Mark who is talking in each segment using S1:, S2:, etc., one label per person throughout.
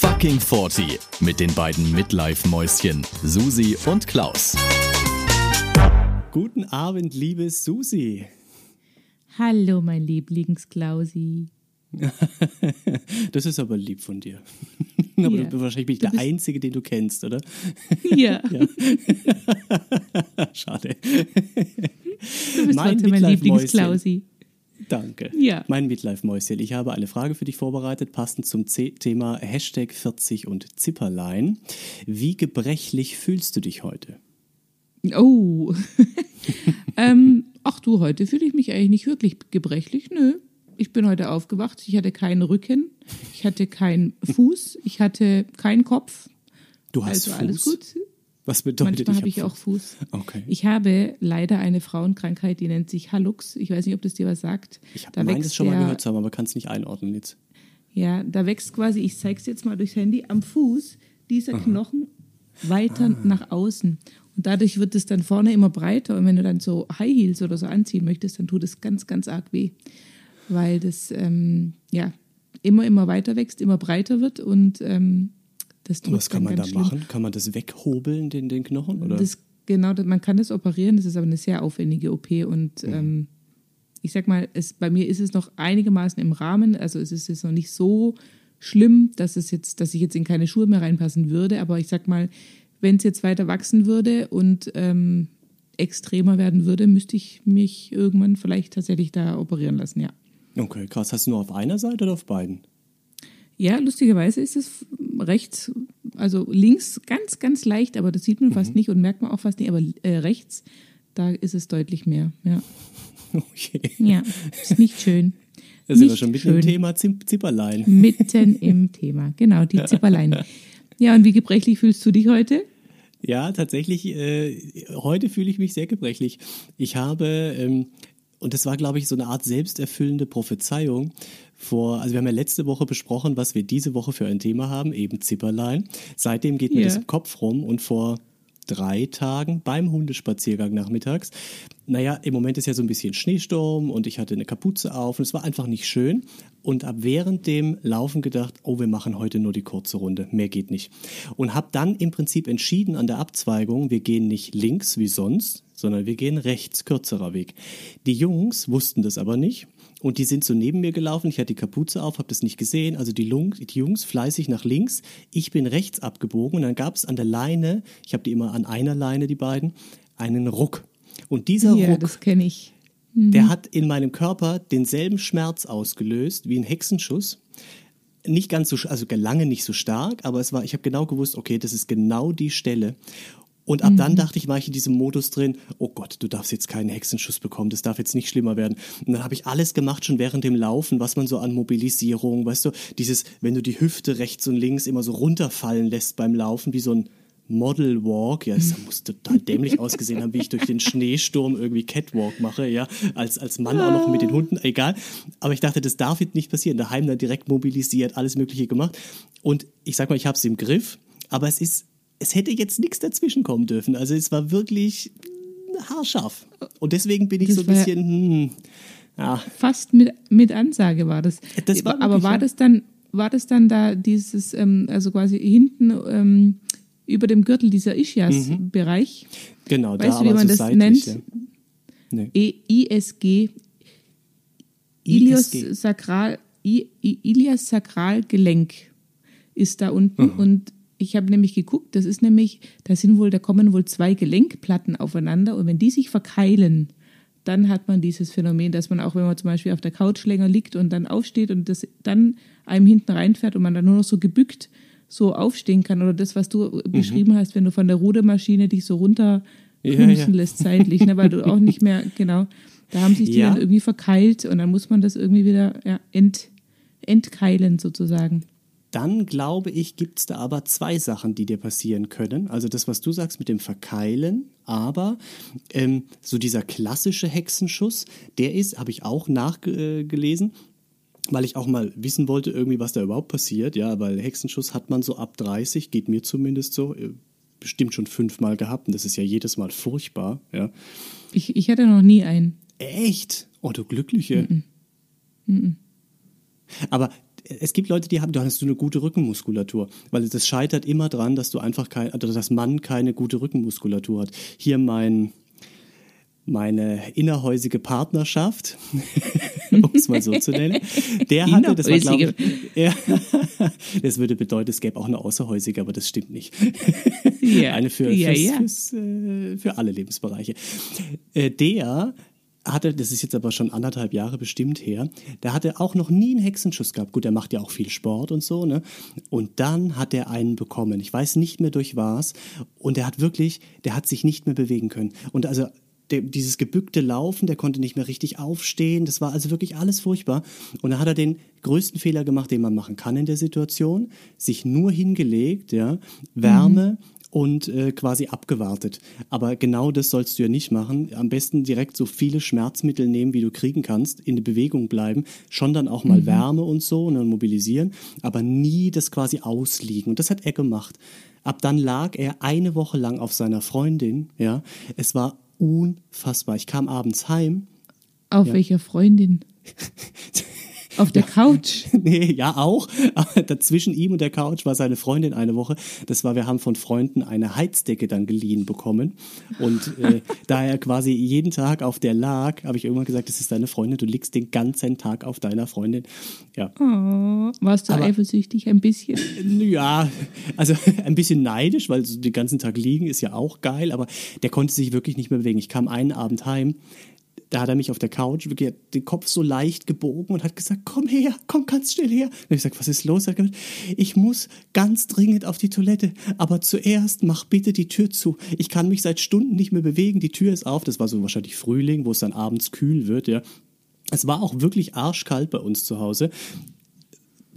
S1: Fucking 40 mit den beiden Midlife-Mäuschen Susi und Klaus.
S2: Guten Abend, liebe Susi.
S3: Hallo, mein Lieblingsklausi.
S2: das ist aber lieb von dir. aber
S3: Ja.
S2: du, wahrscheinlich bin ich der Einzige, den du kennst, oder?
S3: Ja,
S2: Ja. Schade.
S3: du bist
S2: Mein
S3: mein. Lieblingsklausi.
S2: Danke.
S3: Ja.
S2: Mein Midlife-Mäuschen. Ich habe eine Frage für dich vorbereitet, passend zum Z Thema Hashtag 40 und Zipperlein. Wie gebrechlich fühlst du dich heute?
S3: Oh. ähm, ach du, heute fühle ich mich eigentlich nicht wirklich gebrechlich. Nö. Ich bin heute aufgewacht. Ich hatte keinen Rücken. Ich hatte keinen Fuß. Ich hatte keinen Kopf.
S2: Du hast
S3: Also
S2: Fuß.
S3: alles gut.
S2: Was bedeutet
S3: Manchmal habe
S2: hab
S3: ich auch Fuß.
S2: Okay.
S3: Ich habe leider eine Frauenkrankheit, die nennt sich Hallux. Ich weiß nicht, ob das dir was sagt.
S2: Ich habe
S3: Da wächst
S2: schon mal gehört zu haben, aber kann es nicht einordnen jetzt.
S3: Ja, da wächst quasi, ich zeig's jetzt mal durchs Handy, am Fuß dieser Knochen weiter nach außen. Und dadurch wird es dann vorne immer breiter. Und wenn du dann so High Heels oder so anziehen möchtest, dann tut es ganz, ganz arg weh. Weil das, ähm, ja, immer, immer weiter wächst, immer breiter wird und ähm, das tut
S2: Was kann man da
S3: schlimm.
S2: machen? Kann man das weghobeln, den, den Knochen? Oder?
S3: Das, genau, man kann das operieren, das ist aber eine sehr aufwendige OP und
S2: Mhm.
S3: ähm, ich sag mal, es, bei mir ist es noch einigermaßen im Rahmen, also es ist jetzt noch nicht so schlimm, dass es jetzt, dass ich jetzt in keine Schuhe mehr reinpassen würde, aber ich sag mal, wenn es jetzt weiter wachsen würde und ähm, extremer werden würde, müsste ich mich irgendwann vielleicht tatsächlich da operieren lassen, ja.
S2: okay, krass. Hast du nur auf einer Seite oder auf beiden?
S3: Ja, lustigerweise ist es rechts, also links ganz, ganz leicht, aber das sieht man
S2: Mhm.
S3: fast nicht und merkt man auch fast nicht, aber äh, rechts, da ist es deutlich mehr. Ja,
S2: Okay.
S3: ja ist nicht schön.
S2: Da sind wir schon mitten
S3: schön.
S2: im Thema Zip Zipperlein.
S3: Mitten im Thema, genau, die Zipperlein. Ja, und wie gebrechlich fühlst du dich heute?
S2: Ja, tatsächlich, äh, heute fühle ich mich sehr gebrechlich. Ich habe, ähm, und das war, glaube ich, so eine Art selbsterfüllende Prophezeiung vor, also wir haben ja letzte Woche besprochen, was wir diese Woche für ein Thema haben, eben Zipperlein. Seitdem geht mir
S3: Ja.
S2: das im Kopf rum und vor drei Tagen beim Hundespaziergang nachmittags. Naja, im Moment ist ja so ein bisschen Schneesturm und ich hatte eine Kapuze auf und es war einfach nicht schön. Und habe während dem Laufen gedacht, oh, wir machen heute nur die kurze Runde, mehr geht nicht. Und habe dann im Prinzip entschieden an der Abzweigung, wir gehen nicht links wie sonst, sondern wir gehen rechts, kürzerer Weg. Die Jungs wussten das aber nicht und die sind so neben mir gelaufen. Ich hatte die Kapuze auf, habe das nicht gesehen. Also die, Lung, die Jungs fleißig nach links. Ich bin rechts abgebogen und dann gab es an der Leine, ich habe die immer an einer Leine, die beiden, einen Ruck. Und dieser
S3: Ja,
S2: Ruck,
S3: das kenne ich.
S2: der hat in meinem Körper denselben Schmerz ausgelöst wie ein Hexenschuss. Nicht ganz so, also lange nicht so stark, aber es war, ich habe genau gewusst, okay, das ist genau die Stelle. Und ab dann dachte ich, war ich in diesem Modus drin, oh Gott, du darfst jetzt keinen Hexenschuss bekommen, das darf jetzt nicht schlimmer werden. Und dann habe ich alles gemacht, schon während dem Laufen, was man so an Mobilisierung, weißt du, dieses, wenn du die Hüfte rechts und links immer so runterfallen lässt beim Laufen, wie so ein Model Walk, ja, das muss total dämlich ausgesehen haben, wie ich durch den Schneesturm irgendwie Catwalk mache, ja, als, als Mann auch noch mit den Hunden, egal. Aber ich dachte, das darf jetzt nicht passieren. Daheim dann direkt mobilisiert, alles Mögliche gemacht. Und ich sag mal, ich habe es im Griff, aber es ist, es hätte jetzt nichts dazwischen kommen dürfen. Also es war wirklich haarscharf. Und deswegen bin ich
S3: Das
S2: so ein bisschen, hm, ja,
S3: Fast mit, mit Ansage war das.
S2: Das war
S3: aber war das dann, war das dann da dieses, ähm, also quasi hinten ähm, über dem Gürtel dieser Ischias-Bereich?
S2: genau, da
S3: Weißt du, wie man
S2: so
S3: das
S2: seitlich,
S3: nennt?
S2: Ja. Nee.
S3: E ISG, Ilios Sakral, I, I, Ilias Sakralgelenk ist da unten
S2: Mhm.
S3: und ich habe nämlich geguckt, das ist nämlich, da sind wohl, da kommen wohl zwei Gelenkplatten aufeinander und wenn die sich verkeilen, dann hat man dieses Phänomen, dass man auch, wenn man zum Beispiel auf der Couch länger liegt und dann aufsteht und das dann einem hinten reinfährt und man dann nur noch so gebückt so aufstehen kann oder das, was du
S2: Mhm.
S3: beschrieben hast, wenn du von der Rudermaschine dich so runter
S2: Ja, ja.
S3: lässt zeitlich, ne, weil du auch nicht mehr, genau, da haben sich die
S2: Ja.
S3: dann irgendwie verkeilt und dann muss man das irgendwie wieder ja, ent, entkeilen sozusagen.
S2: Dann glaube ich, gibt es da aber zwei Sachen, die dir passieren können. Also das, was du sagst mit dem Verkeilen, aber ähm, so dieser klassische Hexenschuss, der ist, habe ich auch nachgelesen, weil ich auch mal wissen wollte, irgendwie, was da überhaupt passiert. Ja, weil Hexenschuss hat man so ab 30, geht mir zumindest so, äh, bestimmt schon fünfmal gehabt und das ist ja jedes Mal furchtbar. Ja.
S3: Ich, ich hatte noch nie einen.
S2: Echt? Oh, du Glückliche. Aber es gibt Leute, die haben, da hast du eine gute Rückenmuskulatur, weil das scheitert immer dran, dass du einfach kein, also dass Mann keine gute Rückenmuskulatur hat. Hier mein, meine innerhäusige Partnerschaft, um es mal so zu nennen, der hatte, das war glaube ich, ja, das würde bedeuten, es gäbe auch eine außerhäusige, aber das stimmt nicht. Ja. eine für, ja, fürs. Fürs, äh, für alle Lebensbereiche. Äh, der hatte, das ist jetzt aber schon anderthalb Jahre bestimmt her, der hatte auch noch nie einen Hexenschuss gehabt. Gut, der macht ja auch viel Sport und so, ne? Und dann hat er einen bekommen. Ich weiß nicht mehr durch was. Und der hat wirklich, der hat sich nicht mehr bewegen können. Und also der, dieses gebückte Laufen, der konnte nicht mehr richtig aufstehen. Das war also wirklich alles furchtbar. Und da hat er den größten Fehler gemacht, den man machen kann in der Situation, sich nur hingelegt, ja, Wärme, mhm und äh, quasi abgewartet. Aber genau das sollst du ja nicht machen. Am besten direkt so viele Schmerzmittel nehmen, wie du kriegen kannst, in der Bewegung bleiben, schon dann auch mal mhm. Wärme und so ne, und mobilisieren, aber nie das quasi ausliegen. Und das hat er gemacht. Ab dann lag er eine Woche lang auf seiner Freundin. Ja, es war unfassbar. Ich kam abends heim.
S3: Auf ja. welcher Freundin? Auf der Couch?
S2: nee, ja auch. Aber dazwischen ihm und der Couch war seine Freundin eine Woche. Das war, wir haben von Freunden eine Heizdecke dann geliehen bekommen. Und äh, da er quasi jeden Tag auf der lag, habe ich irgendwann gesagt, das ist deine Freundin, du liegst den ganzen Tag auf deiner Freundin. Ja.
S3: Oh, warst du Aber, eifersüchtig ein bisschen?
S2: Ja, also ein bisschen neidisch, weil so den ganzen Tag liegen ist ja auch geil, aber der konnte sich wirklich nicht mehr bewegen. Ich kam einen Abend heim, da hat er mich auf der Couch wirklich den Kopf so leicht gebogen und hat gesagt, komm her, komm ganz schnell her. Und ich gesagt, was ist los? Er hat gesagt, ich muss ganz dringend auf die Toilette, aber zuerst mach bitte die Tür zu. Ich kann mich seit Stunden nicht mehr bewegen, die Tür ist auf. Das war so wahrscheinlich Frühling, wo es dann abends kühl wird, ja. Es war auch wirklich arschkalt bei uns zu Hause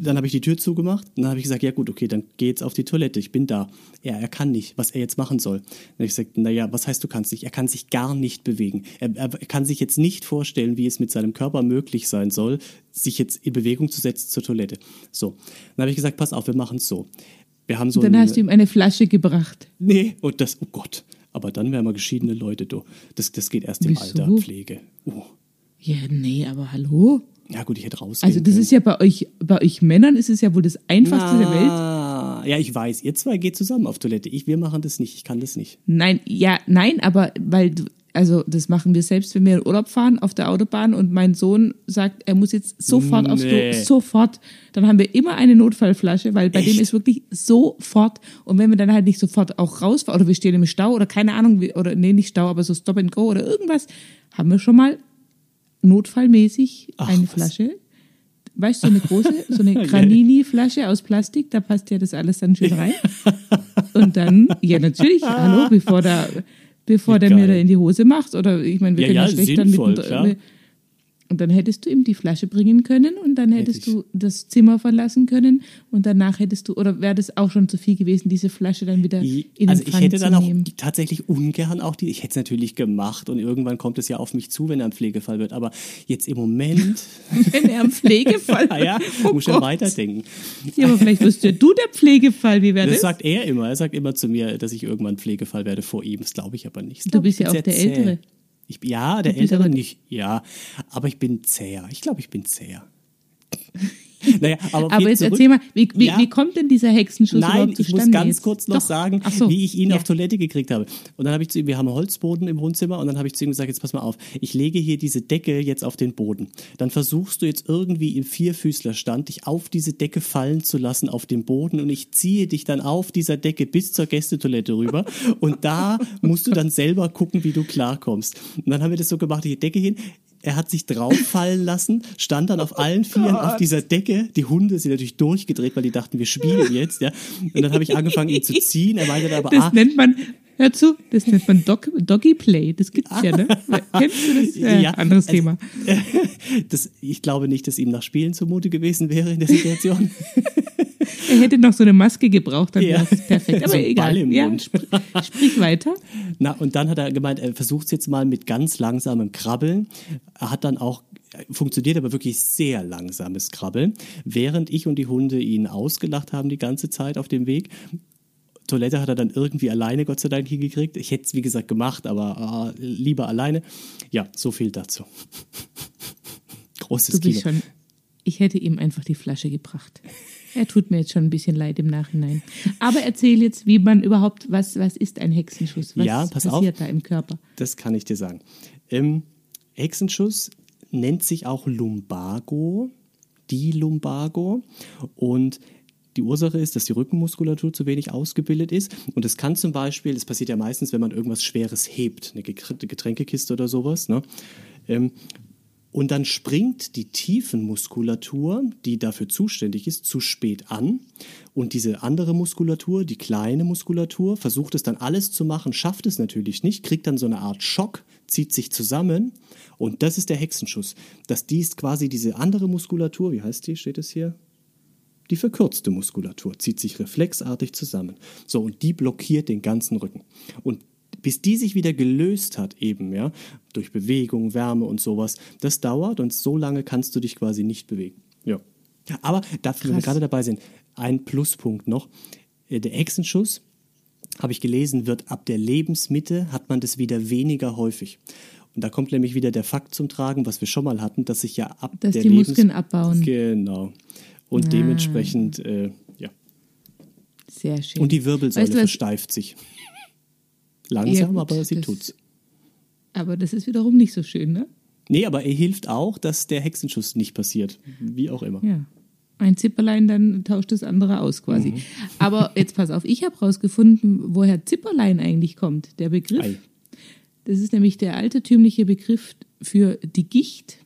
S2: dann habe ich die Tür zugemacht und dann habe ich gesagt, ja gut, okay, dann geh jetzt auf die Toilette, ich bin da. Ja, er kann nicht, was er jetzt machen soll. Dann habe ich gesagt, naja, was heißt, du kannst nicht? Er kann sich gar nicht bewegen. Er, er, kann sich jetzt nicht vorstellen, wie es mit seinem Körper möglich sein soll, sich jetzt in Bewegung zu setzen zur Toilette. So, dann habe ich gesagt, pass auf, wir machen es so. Wir haben so
S3: dann hast du ihm eine Flasche gebracht.
S2: Nee, und das, oh Gott. Aber dann wären wir geschiedene Leute, du. Das, das geht erst im Wieso? Alter, Pflege.
S3: Oh. Ja, nee, aber hallo?
S2: Ja, gut, ich hätte rausgehen
S3: Also, das
S2: können.
S3: ist ja bei euch, bei euch Männern ist es ja wohl das Einfachste Na, der Welt.
S2: Ja, ich weiß. Ihr zwei geht zusammen auf Toilette. Ich, wir machen das nicht. Ich kann das nicht.
S3: Nein, ja, nein, aber weil du, also das machen wir selbst, wenn wir in Urlaub fahren auf der Autobahn und mein Sohn sagt, er muss jetzt sofort nee. aufs Klo, sofort. Dann haben wir immer eine Notfallflasche, weil bei Echt? dem ist wirklich sofort. Und wenn wir dann halt nicht sofort auch rausfahren oder wir stehen im Stau oder keine Ahnung, oder nee, nicht Stau, aber so Stop and Go oder irgendwas, haben wir schon mal notfallmäßig Ach, eine Flasche. Weißt du, so eine große, so eine Granini-Flasche aus Plastik, da passt ja das alles dann schön rein. Und dann, ja natürlich, hallo, bevor der, bevor der mir da in die Hose macht, oder ich meine, wir ja, können ja, schlecht dann mit, und dann hättest du ihm die Flasche bringen können und dann hättest Hätte du das Zimmer verlassen können und danach hättest du, oder wäre das auch schon zu viel gewesen, diese Flasche dann wieder in Also
S2: ich hätte dann auch tatsächlich ungern auch die, ich hätte es natürlich gemacht und irgendwann kommt es ja auf mich zu, wenn er ein Pflegefall wird, aber jetzt im Moment.
S3: wenn er ein Pflegefall
S2: wird. ja, oh muss schon weiterdenken.
S3: Ja, aber vielleicht wirst ja du der Pflegefall, wie wäre das?
S2: Das sagt er immer, er sagt immer zu mir, dass ich irgendwann Pflegefall werde vor ihm, das glaube ich aber nicht.
S3: du bist ja auch der Ältere.
S2: Ich, ja, der Ältere nicht, ja, aber ich bin zäher. Ich glaube, ich bin zäher.
S3: Naja, aber, aber jetzt zurück. erzähl mal, wie, wie, ja. wie, kommt denn dieser Hexenschuss Nein, überhaupt zustande?
S2: ich muss ganz jetzt? kurz noch Doch. sagen, so. wie ich ihn ja. auf Toilette gekriegt habe. Und dann habe ich zu ihm, wir haben einen Holzboden im Wohnzimmer und dann habe ich zu ihm gesagt, jetzt pass mal auf, ich lege hier diese Decke jetzt auf den Boden. Dann versuchst du jetzt irgendwie im Vierfüßlerstand dich auf diese Decke fallen zu lassen auf dem Boden und ich ziehe dich dann auf dieser Decke bis zur Gästetoilette rüber und da musst du dann selber gucken, wie du klarkommst. Und dann haben wir das so gemacht, die Decke hin, er hat sich drauffallen lassen, stand dann auf allen Vieren auf dieser Decke. Die Hunde sind natürlich durchgedreht, weil die dachten, wir spielen jetzt. Ja. Und dann habe ich angefangen, ihn zu ziehen. Er meinte aber,
S3: das ah, nennt man, hör zu, das nennt man Dog, Doggy Play. Das gibt's ja, ne? Kennst du das? Äh, ja, anderes also, Thema.
S2: Das, ich glaube nicht, dass ihm nach Spielen zumute gewesen wäre in der Situation.
S3: Er hätte noch so eine Maske gebraucht, dann ja. wäre es perfekt. Aber so egal. Ja, sprich, sprich weiter.
S2: Na, und dann hat er gemeint, er versucht es jetzt mal mit ganz langsamem Krabbeln. Er hat dann auch funktioniert aber wirklich sehr langsames Krabbeln, während ich und die Hunde ihn ausgelacht haben die ganze Zeit auf dem Weg. Toilette hat er dann irgendwie alleine, Gott sei Dank, hingekriegt. Ich hätte es, wie gesagt, gemacht, aber äh, lieber alleine. Ja, so viel dazu. Großes
S3: du bist
S2: Kino.
S3: Schon Ich hätte ihm einfach die Flasche gebracht. Er tut mir jetzt schon ein bisschen leid im Nachhinein. Aber erzähl jetzt, wie man überhaupt, was, was ist ein Hexenschuss? Was
S2: Ja, pass
S3: passiert
S2: auf.
S3: da im Körper?
S2: Das kann ich dir sagen. Ähm, Hexenschuss nennt sich auch Lumbago, die Lumbago. Und die Ursache ist, dass die Rückenmuskulatur zu wenig ausgebildet ist. Und es kann zum Beispiel, das passiert ja meistens, wenn man irgendwas Schweres hebt, eine Getr- Getränkekiste oder sowas, ne? Ähm, und dann springt die Tiefenmuskulatur, die dafür zuständig ist, zu spät an. Und diese andere Muskulatur, die kleine Muskulatur, versucht es dann alles zu machen, schafft es natürlich nicht, kriegt dann so eine Art Schock, zieht sich zusammen. Und das ist der Hexenschuss. Dass die ist quasi diese andere Muskulatur, wie heißt die, steht es hier? Die verkürzte Muskulatur zieht sich reflexartig zusammen. So, und die blockiert den ganzen Rücken. Und bis die sich wieder gelöst hat, eben, ja, durch Bewegung, Wärme und sowas, das dauert und so lange kannst du dich quasi nicht bewegen. Ja. Aber dafür, wenn wir gerade dabei sind, ein Pluspunkt noch. Äh, Der Hexenschuss, habe ich gelesen, wird ab der Lebensmitte hat man das wieder weniger häufig. Und da kommt nämlich wieder der Fakt zum Tragen, was wir schon mal hatten, dass sich ja ab
S3: Dass
S2: der
S3: die
S2: Lebens
S3: Muskeln abbauen.
S2: Genau. Und
S3: Ah.
S2: dementsprechend, äh, ja.
S3: Sehr schön.
S2: Und die Wirbelsäule
S3: Weißt du
S2: versteift sich. Langsam,
S3: Ja, gut,
S2: aber sie
S3: das-
S2: tut's.
S3: Aber das ist wiederum nicht so schön, ne?
S2: Nee, aber er hilft auch, dass der Hexenschuss nicht passiert. Wie auch immer.
S3: Ja. Ein Zipperlein, dann tauscht das andere aus quasi.
S2: Mhm.
S3: Aber jetzt pass auf, ich habe rausgefunden, woher Zipperlein eigentlich kommt. Der Begriff.
S2: Ei.
S3: Das ist nämlich der altertümliche Begriff für die Gicht.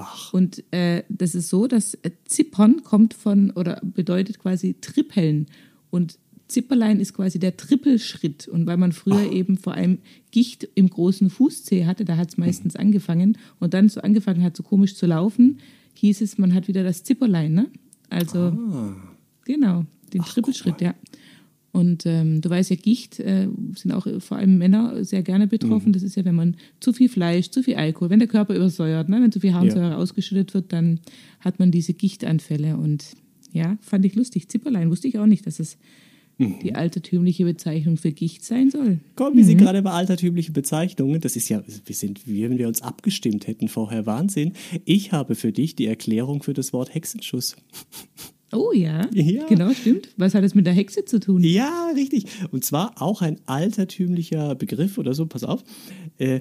S2: Ach,
S3: Und äh, das ist so, dass äh, Zippern kommt von oder bedeutet quasi trippeln. Und Zipperlein ist quasi der Trippelschritt. Und weil man früher eben vor allem Gicht im großen Fußzeh hatte, da hat es meistens angefangen und dann so angefangen hat, so komisch zu laufen, hieß es, man hat wieder das Zipperlein. Ne? Also genau, den Trippelschritt, ja. Und ähm, du weißt ja, Gicht äh, sind auch vor allem Männer sehr gerne betroffen. Das ist ja, wenn man zu viel Fleisch, zu viel Alkohol, wenn der Körper übersäuert, ne? wenn zu viel Harnsäure ausgeschüttet wird, dann hat man diese Gichtanfälle. Und ja, fand ich lustig. Zipperlein wusste ich auch nicht, dass es die altertümliche Bezeichnung für Gicht sein soll.
S2: komm, wir sind gerade bei altertümlichen Bezeichnungen. Das ist ja, wir sind, wie wenn wir uns abgestimmt hätten vorher. Wahnsinn. Ich habe für dich die Erklärung für das Wort Hexenschuss.
S3: Oh ja,
S2: Ja.
S3: genau, stimmt. Was hat es mit der Hexe zu tun?
S2: Ja, richtig. Und zwar auch ein altertümlicher Begriff oder so, pass auf, äh,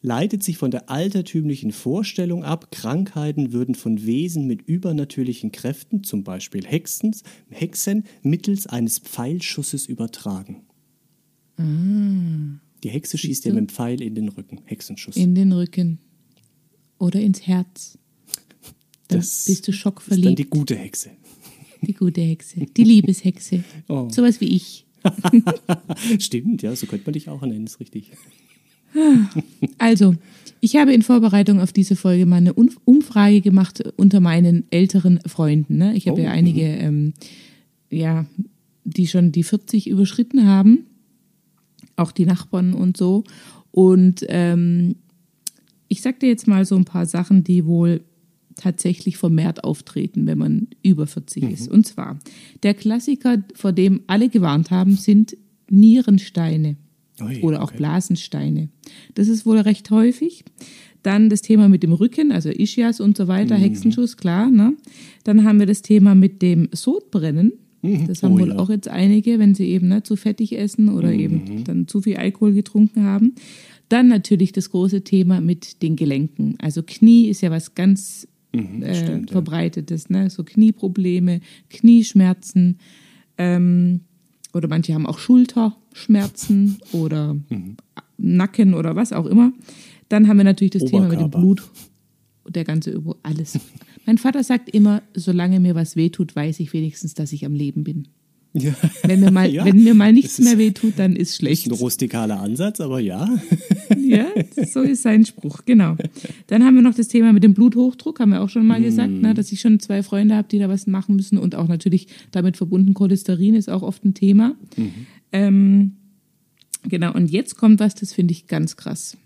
S2: leitet sich von der altertümlichen Vorstellung ab, Krankheiten würden von Wesen mit übernatürlichen Kräften, zum Beispiel Hexen, Hexen mittels eines Pfeilschusses übertragen. Die Hexe schießt dir mit dem Pfeil in den Rücken. Hexenschuss.
S3: In den Rücken oder ins Herz. Dann
S2: Das
S3: bist du
S2: ist dann
S3: schockverliebt.
S2: die gute Hexe.
S3: Die gute Hexe, die Liebeshexe.
S2: Oh.
S3: Sowas wie ich.
S2: Stimmt, ja, so könnte man dich auch nennen, ist richtig.
S3: Also, ich habe in Vorbereitung auf diese Folge mal eine Umfrage gemacht unter meinen älteren Freunden. Ne? Ich habe
S2: Oh,
S3: ja einige, ähm, ja, die schon die 40 überschritten haben, auch die Nachbarn und so. Und ähm, ich sag dir jetzt mal so ein paar Sachen, die wohl tatsächlich vermehrt auftreten, wenn man über 40 ist. Und zwar, der Klassiker, vor dem alle gewarnt haben, sind Nierensteine
S2: Ui,
S3: oder auch
S2: okay.
S3: Blasensteine. Das ist wohl recht häufig. Dann das Thema mit dem Rücken, also Ischias und so weiter,
S2: Mhm.
S3: Hexenschuss, klar. Ne? Dann haben wir das Thema mit dem Sodbrennen. Das haben
S2: Oh
S3: wohl
S2: ja.
S3: auch jetzt einige, wenn sie eben ne, zu fettig essen oder
S2: Mhm.
S3: eben dann zu viel Alkohol getrunken haben. Dann natürlich das große Thema mit den Gelenken. Also Knie ist ja was ganz äh,
S2: Mhm, stimmt, ja.
S3: verbreitetes, ne? so Knieprobleme, Knieschmerzen. Ähm, oder manche haben auch Schulterschmerzen oder
S2: Mhm.
S3: Nacken oder was auch immer. Dann haben wir natürlich das Thema mit dem
S2: Oberkörper.
S3: Blut. Der ganze Übung, alles. mein Vater sagt immer, solange mir was wehtut, weiß ich wenigstens, dass ich am Leben bin.
S2: Ja.
S3: Wenn mir mal,
S2: Ja,
S3: wenn mir mal nichts
S2: ist-
S3: mehr wehtut, dann ist schlecht.
S2: Ein rustikaler Ansatz, aber ja.
S3: Ja, so ist sein Spruch, genau. Dann haben wir noch das Thema mit dem Bluthochdruck, haben wir auch schon mal gesagt, ne, dass ich schon zwei Freunde habe, die da was machen müssen und auch natürlich damit verbunden Cholesterin ist auch oft ein Thema. Ähm, genau, und jetzt kommt was, das finde ich ganz krass.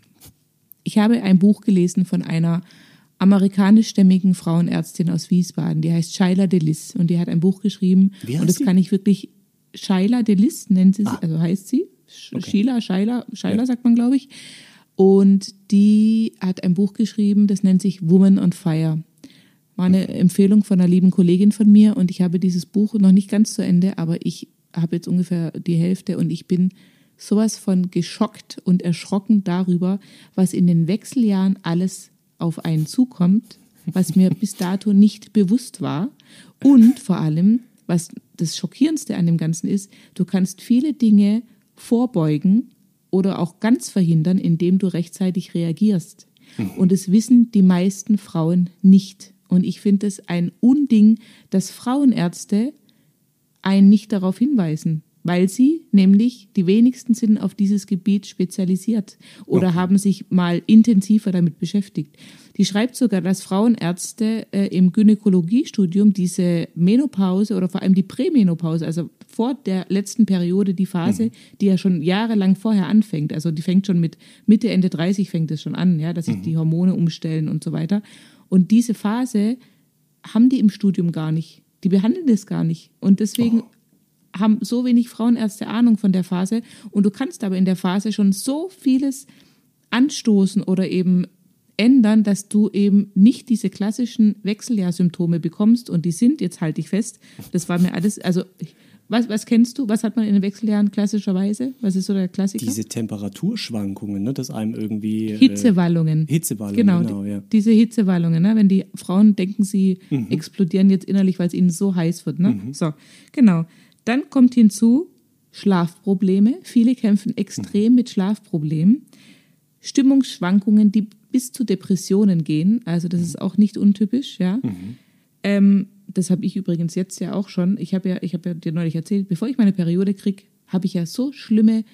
S3: Ich habe ein Buch gelesen von einer amerikanischstämmigen Frauenärztin aus Wiesbaden, die heißt Shaila Delis und die hat ein Buch geschrieben und das
S2: sie?
S3: kann ich wirklich Shaila Delis nennt sie,
S2: Ah.
S3: also heißt sie.
S2: Okay.
S3: Sheila, Shaila, Shaila
S2: Ja.
S3: sagt man, glaube ich. Und die hat ein Buch geschrieben, das nennt sich Woman on Fire. war eine Empfehlung von einer lieben Kollegin von mir und ich habe dieses Buch noch nicht ganz zu Ende, aber ich habe jetzt ungefähr die Hälfte und ich bin sowas von geschockt und erschrocken darüber, was in den Wechseljahren alles auf einen zukommt, was mir bis dato nicht bewusst war. Und vor allem, was das Schockierendste an dem Ganzen ist, du kannst viele Dinge vorbeugen oder auch ganz verhindern, indem du rechtzeitig reagierst. Und das wissen die meisten Frauen nicht. Und ich finde es ein Unding, dass Frauenärzte einen nicht darauf hinweisen weil sie nämlich die wenigsten sind auf dieses Gebiet spezialisiert oder okay. haben sich mal intensiver damit beschäftigt. Die schreibt sogar, dass Frauenärzte äh, im Gynäkologiestudium diese Menopause oder vor allem die Prämenopause, also vor der letzten Periode, die Phase, mhm. die ja schon jahrelang vorher anfängt, also die fängt schon mit Mitte, Ende 30 fängt es schon an, ja, dass sich mhm. die Hormone umstellen und so weiter. Und diese Phase haben die im Studium gar nicht. Die behandeln das gar nicht. Und deswegen oh haben so wenig Frauenärzte Ahnung von der Phase und du kannst aber in der Phase schon so vieles anstoßen oder eben ändern, dass du eben nicht diese klassischen Wechseljahrsymptome bekommst und die sind, jetzt halte ich fest, das war mir alles, also was, was kennst du? Was hat man in den Wechseljahren klassischerweise? Was ist so der Klassiker?
S2: Diese Temperaturschwankungen, ne, dass einem irgendwie.
S3: Äh, Hitzewallungen.
S2: Hitzewallungen,
S3: genau. genau ja. Diese Hitzewallungen, ne, wenn die Frauen denken, sie mhm. explodieren jetzt innerlich, weil es ihnen so heiß wird. Ne? Mhm. So, genau. Dann kommt hinzu Schlafprobleme. Viele kämpfen extrem mit Schlafproblemen. Stimmungsschwankungen, die bis zu Depressionen gehen. Also das ist auch nicht untypisch, ja. Mhm. Ähm, das habe ich übrigens jetzt ja auch schon. Ich habe ja, ich habe ja dir neulich erzählt, bevor ich meine Periode kriege, habe ich ja so schlimme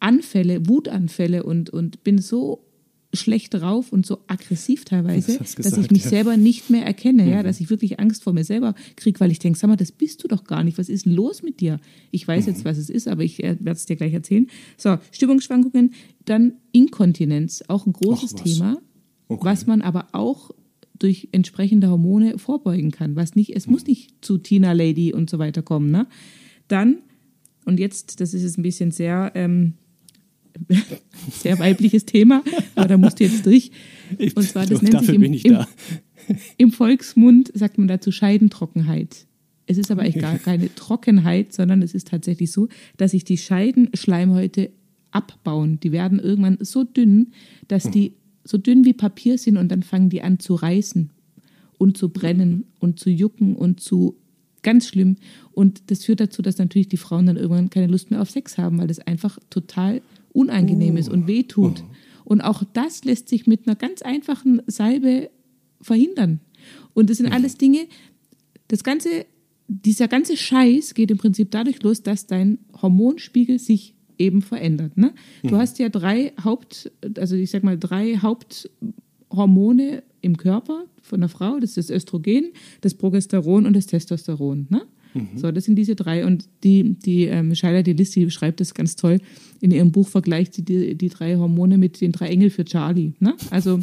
S3: Anfälle, Wutanfälle und, und bin so schlecht drauf und so aggressiv teilweise, das dass ich mich ja. selber nicht mehr erkenne, mhm. ja, dass ich wirklich Angst vor mir selber kriege, weil ich denke, sag mal, das bist du doch gar nicht. Was ist denn los mit dir? Ich weiß mhm. jetzt, was es ist, aber ich äh, werde es dir gleich erzählen. So, Stimmungsschwankungen, dann Inkontinenz, auch ein großes was. Thema, okay. was man aber auch durch entsprechende Hormone vorbeugen kann. Was nicht, es mhm. muss nicht zu Tina Lady und so weiter kommen. Ne? Dann, und jetzt, das ist jetzt ein bisschen sehr ähm, sehr weibliches Thema, aber da musst du jetzt durch. Und zwar, das nennt sich im, im, im, Volksmund, sagt man dazu Scheidentrockenheit. Es ist aber eigentlich gar keine Trockenheit, sondern es ist tatsächlich so, dass sich die Scheidenschleimhäute abbauen. Die werden irgendwann so dünn, dass die so dünn wie Papier sind und dann fangen die an zu reißen und zu brennen und zu jucken und zu ganz schlimm. Und das führt dazu, dass natürlich die Frauen dann irgendwann keine Lust mehr auf Sex haben, weil das einfach total unangenehm ist und wehtut. Oh. Und auch das lässt sich mit einer ganz einfachen Salbe verhindern. Und das sind alles Dinge, das ganze, dieser ganze Scheiß geht im Prinzip dadurch los, dass dein Hormonspiegel sich eben verändert. Ne? Du mhm. hast ja drei Haupt, also ich sag mal drei Haupthormone im Körper von der Frau. Das ist das Östrogen, das Progesteron und das Testosteron. Ne? Mhm. So, das sind diese drei. Und die, die ähm, Scheila Delis, die beschreibt das ganz toll. In ihrem Buch vergleicht sie die, die drei Hormone mit den drei Engeln für Charlie. Ne? Also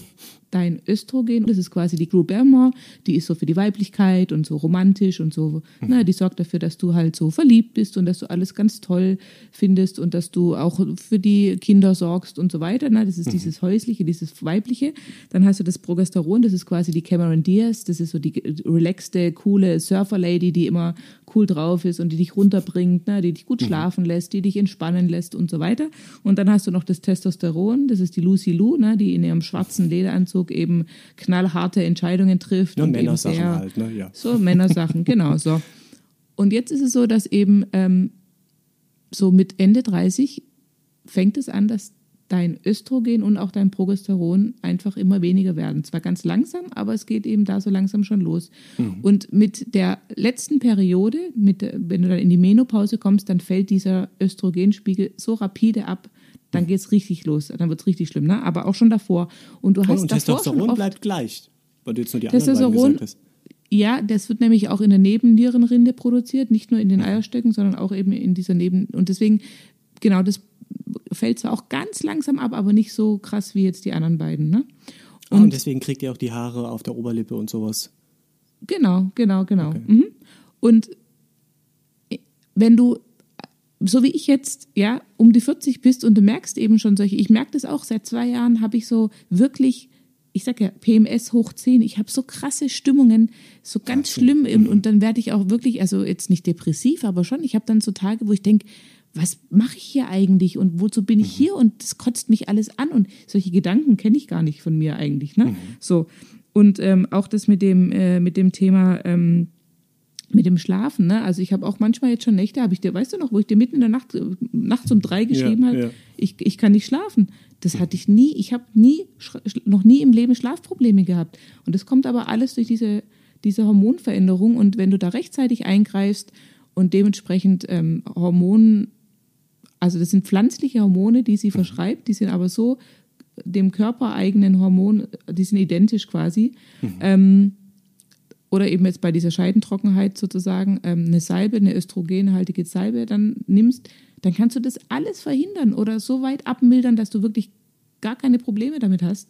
S3: dein Östrogen, das ist quasi die Barrymore, die ist so für die Weiblichkeit und so romantisch und so, mhm. na, die sorgt dafür, dass du halt so verliebt bist und dass du alles ganz toll findest und dass du auch für die Kinder sorgst und so weiter. Na, das ist mhm. dieses häusliche, dieses weibliche. Dann hast du das Progesteron, das ist quasi die Cameron Diaz, das ist so die relaxte, coole Surfer-Lady, die immer cool drauf ist und die dich runterbringt, na, die dich gut mhm. schlafen lässt, die dich entspannen lässt und so weiter. Und dann hast du noch das Testosteron, das ist die Lucy Lou, na, die in ihrem schwarzen Lederanzug Ausdruck eben knallharte Entscheidungen trifft.
S2: Ja, und Männersachen sehr, halt, ne? Ja.
S3: So, Männersachen, genau so. Und jetzt ist es so, dass eben ähm, so mit Ende 30 fängt es an, dass dein Östrogen und auch dein Progesteron einfach immer weniger werden. Zwar ganz langsam, aber es geht eben da so langsam schon los. Mhm. Und mit der letzten Periode, mit, wenn du dann in die Menopause kommst, dann fällt dieser Östrogenspiegel so rapide ab, dann geht es richtig los, dann wird es richtig schlimm, ne? aber auch schon davor. Und du hast und
S2: Testosteron bleibt gleich, weil du jetzt nur die Testosteron, anderen gesagt hast.
S3: Ja, das wird nämlich auch in der Nebennierenrinde produziert, nicht nur in den Eierstöcken, sondern auch eben in dieser Neben... Und deswegen, genau, das fällt zwar auch ganz langsam ab, aber nicht so krass wie jetzt die anderen beiden. Ne?
S2: Und, ah, und deswegen kriegt ihr auch die Haare auf der Oberlippe und sowas.
S3: Genau, genau, genau. Okay. Mhm. Und wenn du so wie ich jetzt, ja, um die 40 bist und du merkst eben schon solche, ich merke das auch, seit zwei Jahren habe ich so wirklich ich sag ja, PMS hoch 10, ich habe so krasse Stimmungen, so ganz schlimm und, und dann werde ich auch wirklich, also jetzt nicht depressiv, aber schon, ich habe dann so Tage, wo ich denke, was mache ich hier eigentlich und wozu bin ich hier? Und das kotzt mich alles an und solche Gedanken kenne ich gar nicht von mir eigentlich, ne? So. Und ähm, auch das mit dem äh, mit dem Thema ähm, mit dem Schlafen, ne? Also ich habe auch manchmal jetzt schon Nächte, habe ich dir, weißt du noch, wo ich dir mitten in der Nacht, äh, nachts um drei geschrieben
S2: Ja,
S3: habe,
S2: ja.
S3: ich, ich kann nicht schlafen. Das hatte ich nie. Ich habe nie, noch nie im Leben Schlafprobleme gehabt. Und das kommt aber alles durch diese, diese Hormonveränderung. Und wenn du da rechtzeitig eingreifst und dementsprechend ähm, Hormonen, also das sind pflanzliche Hormone, die sie verschreibt, die sind aber so dem körpereigenen Hormon, die sind identisch quasi. Ähm, oder eben jetzt bei dieser Scheidentrockenheit sozusagen ähm, eine Salbe, eine östrogenhaltige Salbe dann nimmst, dann kannst du das alles verhindern oder so weit abmildern, dass du wirklich gar keine Probleme damit hast.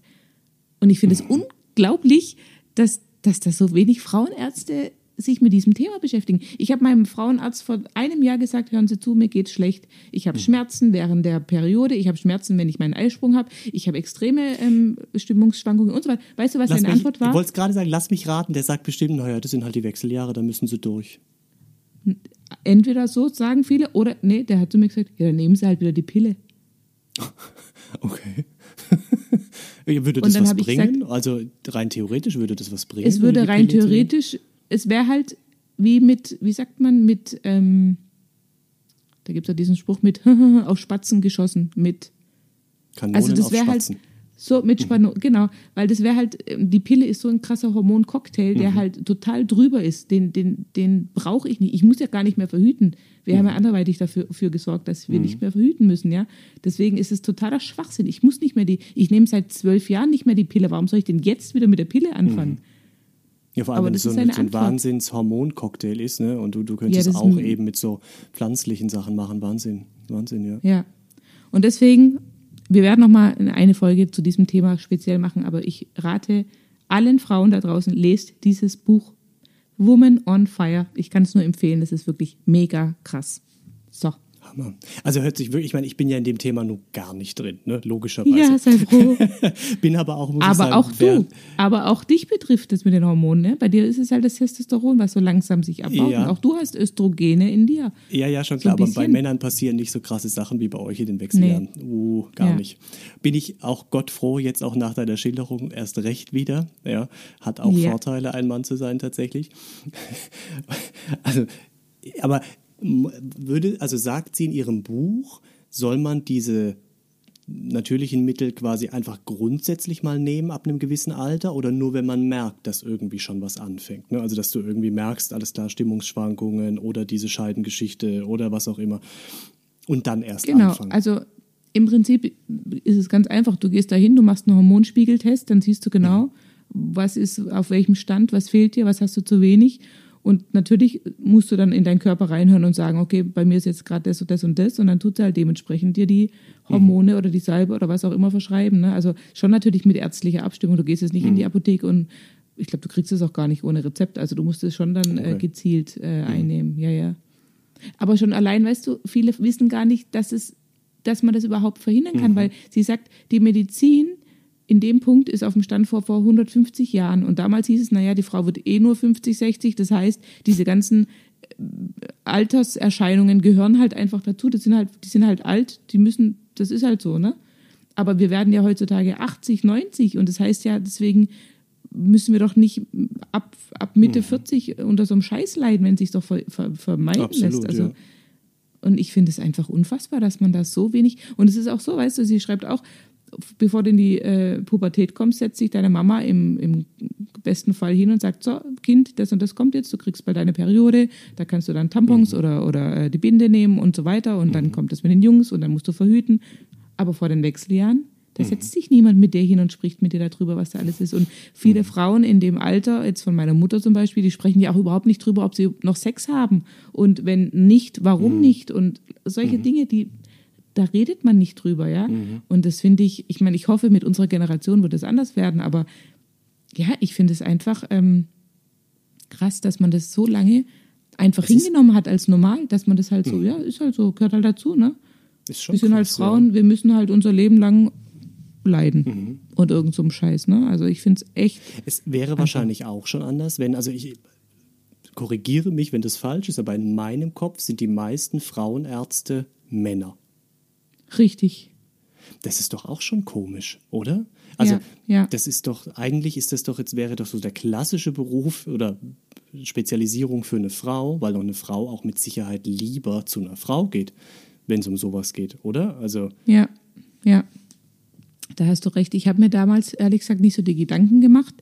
S3: Und ich finde es unglaublich, dass, dass da so wenig Frauenärzte sich mit diesem Thema beschäftigen. Ich habe meinem Frauenarzt vor einem Jahr gesagt, hören Sie zu, mir geht's schlecht. Ich habe Schmerzen während der Periode, ich habe Schmerzen, wenn ich meinen Eisprung habe, ich habe extreme ähm, Stimmungsschwankungen und so weiter. Weißt du, was
S2: Lass
S3: seine
S2: mich,
S3: Antwort
S2: Ich
S3: war?
S2: wollte es gerade sagen, lass mich raten, der sagt bestimmt, naja, das sind halt die Wechseljahre, da müssen sie durch.
S3: Entweder so sagen viele oder nee, der hat zu mir gesagt, ja, dann nehmen Sie halt wieder die Pille.
S2: Okay. würde das was
S3: ich
S2: bringen?
S3: gesagt-
S2: also rein theoretisch würde das was bringen?
S3: Es würde rein theoretisch, es wäre halt wie mit, wie sagt man, mit, ähm, da gibt es ja diesen Spruch mit auf Spatzen geschossen, mit
S2: Kanonen
S3: Also das wäre halt
S2: Spatzen.
S3: so mit Spannung, genau, weil das wäre halt, ähm, die Pille ist so ein krasser Hormoncocktail, der
S2: Mhm.
S3: halt total drüber ist. Den, den, den brauche ich nicht. Ich muss ja gar nicht mehr verhüten. Wir
S2: Mhm.
S3: haben ja anderweitig dafür für gesorgt, dass wir nicht mehr verhüten müssen, ja. Deswegen ist es totaler Schwachsinn. Ich muss nicht mehr die, ich nehme seit zwölf Jahren nicht mehr die Pille. Warum soll ich denn jetzt wieder mit der Pille anfangen?
S2: Ja, vor allem,
S3: aber
S2: wenn es
S3: das
S2: so so ein. Wahnsinns-Hormon-Cocktail ist, ne? Und du, du könntest
S3: das ist
S2: auch eben mit so pflanzlichen Sachen machen. Wahnsinn. Wahnsinn, ja.
S3: Ja. Und deswegen, wir werden nochmal eine Folge zu diesem Thema speziell machen, aber ich rate allen Frauen da draußen, lest dieses Buch Woman on Fire. Ich kann es nur empfehlen, es ist wirklich mega krass. So.
S2: Hammer. Also hört sich wirklich, ich meine, ich bin ja in dem Thema nur gar nicht drin, ne? Logischerweise.
S3: Ja, sei froh.
S2: bin aber auch, muss
S3: aber
S2: sagen,
S3: auch du, aber auch dich betrifft es mit den Hormonen. Ne? Bei dir ist es halt das Testosteron, was so langsam sich abbaut.
S2: Ja.
S3: Und auch du hast Östrogene in dir.
S2: Ja, ja, schon
S3: So
S2: klar, aber bei. Männern passieren nicht so krasse Sachen wie bei euch in den Wechseljahren. Uh, gar
S3: Ja.
S2: nicht. Bin ich auch Gott froh, jetzt auch nach deiner Schilderung erst recht wieder. Ja, hat auch
S3: Ja.
S2: Vorteile, ein Mann zu sein tatsächlich. also, aber würde, also sagt sie in ihrem Buch, soll man diese natürlichen Mittel quasi einfach grundsätzlich mal nehmen ab einem gewissen Alter oder nur wenn man merkt, dass irgendwie schon was anfängt. Ne? Also dass du irgendwie merkst, alles klar, Stimmungsschwankungen oder diese Scheidengeschichte oder was auch immer. Und dann erst
S3: Genau,
S2: anfangen.
S3: also im Prinzip ist es ganz einfach. Du gehst dahin, du machst einen Hormonspiegeltest, dann siehst du genau, was ist auf welchem Stand, was fehlt dir, was hast du zu wenig. Und natürlich musst du dann in deinen Körper reinhören und sagen, okay, bei mir ist jetzt gerade das und das und das. Und dann tut sie halt dementsprechend dir die Hormone oder die Salbe oder was auch immer verschreiben. Ne? Also schon natürlich mit ärztlicher Abstimmung. Du gehst jetzt nicht in die Apotheke und ich glaube, du kriegst es auch gar nicht ohne Rezept. Also du musst es schon dann äh,
S2: Okay.
S3: gezielt äh, einnehmen. Ja, ja. Aber schon allein, weißt du, viele wissen gar nicht, dass es, dass man das überhaupt verhindern kann, weil sie sagt, die Medizin in dem Punkt ist auf dem Stand vor, vor 150 Jahren. Und damals hieß es, naja, die Frau wird eh nur 50, 60. Das heißt, diese ganzen äh, Alterserscheinungen gehören halt einfach dazu. Das sind halt, die sind halt alt, die müssen, das ist halt so, ne? Aber wir werden ja heutzutage 80, 90 und das heißt ja, deswegen müssen wir doch nicht ab, ab Mitte 40 unter so einem Scheiß leiden, wenn es sich doch ver, ver, vermeiden
S2: Absolut,
S3: lässt. Also,
S2: ja.
S3: Und ich finde es einfach unfassbar, dass man das so wenig. Und es ist auch so, weißt du, sie schreibt auch, bevor du in die äh, Pubertät kommst, setzt sich deine Mama im, im besten Fall hin und sagt: So, Kind, das und das kommt jetzt, du kriegst bald deine Periode, da kannst du dann Tampons oder, oder äh, die Binde nehmen und so weiter. Und dann kommt das mit den Jungs und dann musst du verhüten. Aber vor den Wechseljahren, da setzt sich niemand mit dir hin und spricht mit dir darüber, was da alles ist. Und viele Frauen in dem Alter, jetzt von meiner Mutter zum Beispiel, die sprechen ja auch überhaupt nicht drüber, ob sie noch Sex haben. Und wenn nicht, warum nicht? Und solche Dinge, die, da redet man nicht drüber, ja. Und das finde ich, ich meine, ich hoffe, mit unserer Generation wird es anders werden, aber ja, ich finde es einfach ähm, krass, dass man das so lange einfach
S2: Es
S3: hingenommen hat als normal, dass man das halt so, ja, ist halt so, gehört halt dazu, ne?
S2: ist schon
S3: Wir sind halt
S2: krass,
S3: Frauen, wir müssen halt unser Leben lang leiden
S2: Mhm.
S3: und irgend so einem Scheiß. Ne? Also ich finde es echt.
S2: Es wäre wahrscheinlich auch schon anders, wenn, also ich korrigiere mich, wenn das falsch ist, aber in meinem Kopf sind die meisten Frauenärzte Männer.
S3: Richtig.
S2: Das ist doch auch schon komisch, oder? Also,
S3: Ja, ja.
S2: das ist doch, eigentlich ist das doch, jetzt wäre doch so der klassische Beruf oder Spezialisierung für eine Frau, weil doch eine Frau auch mit Sicherheit lieber zu einer Frau geht, wenn es um sowas geht, oder? Also,
S3: Ja, ja. Da hast du recht. Ich habe mir damals ehrlich gesagt nicht so die Gedanken gemacht.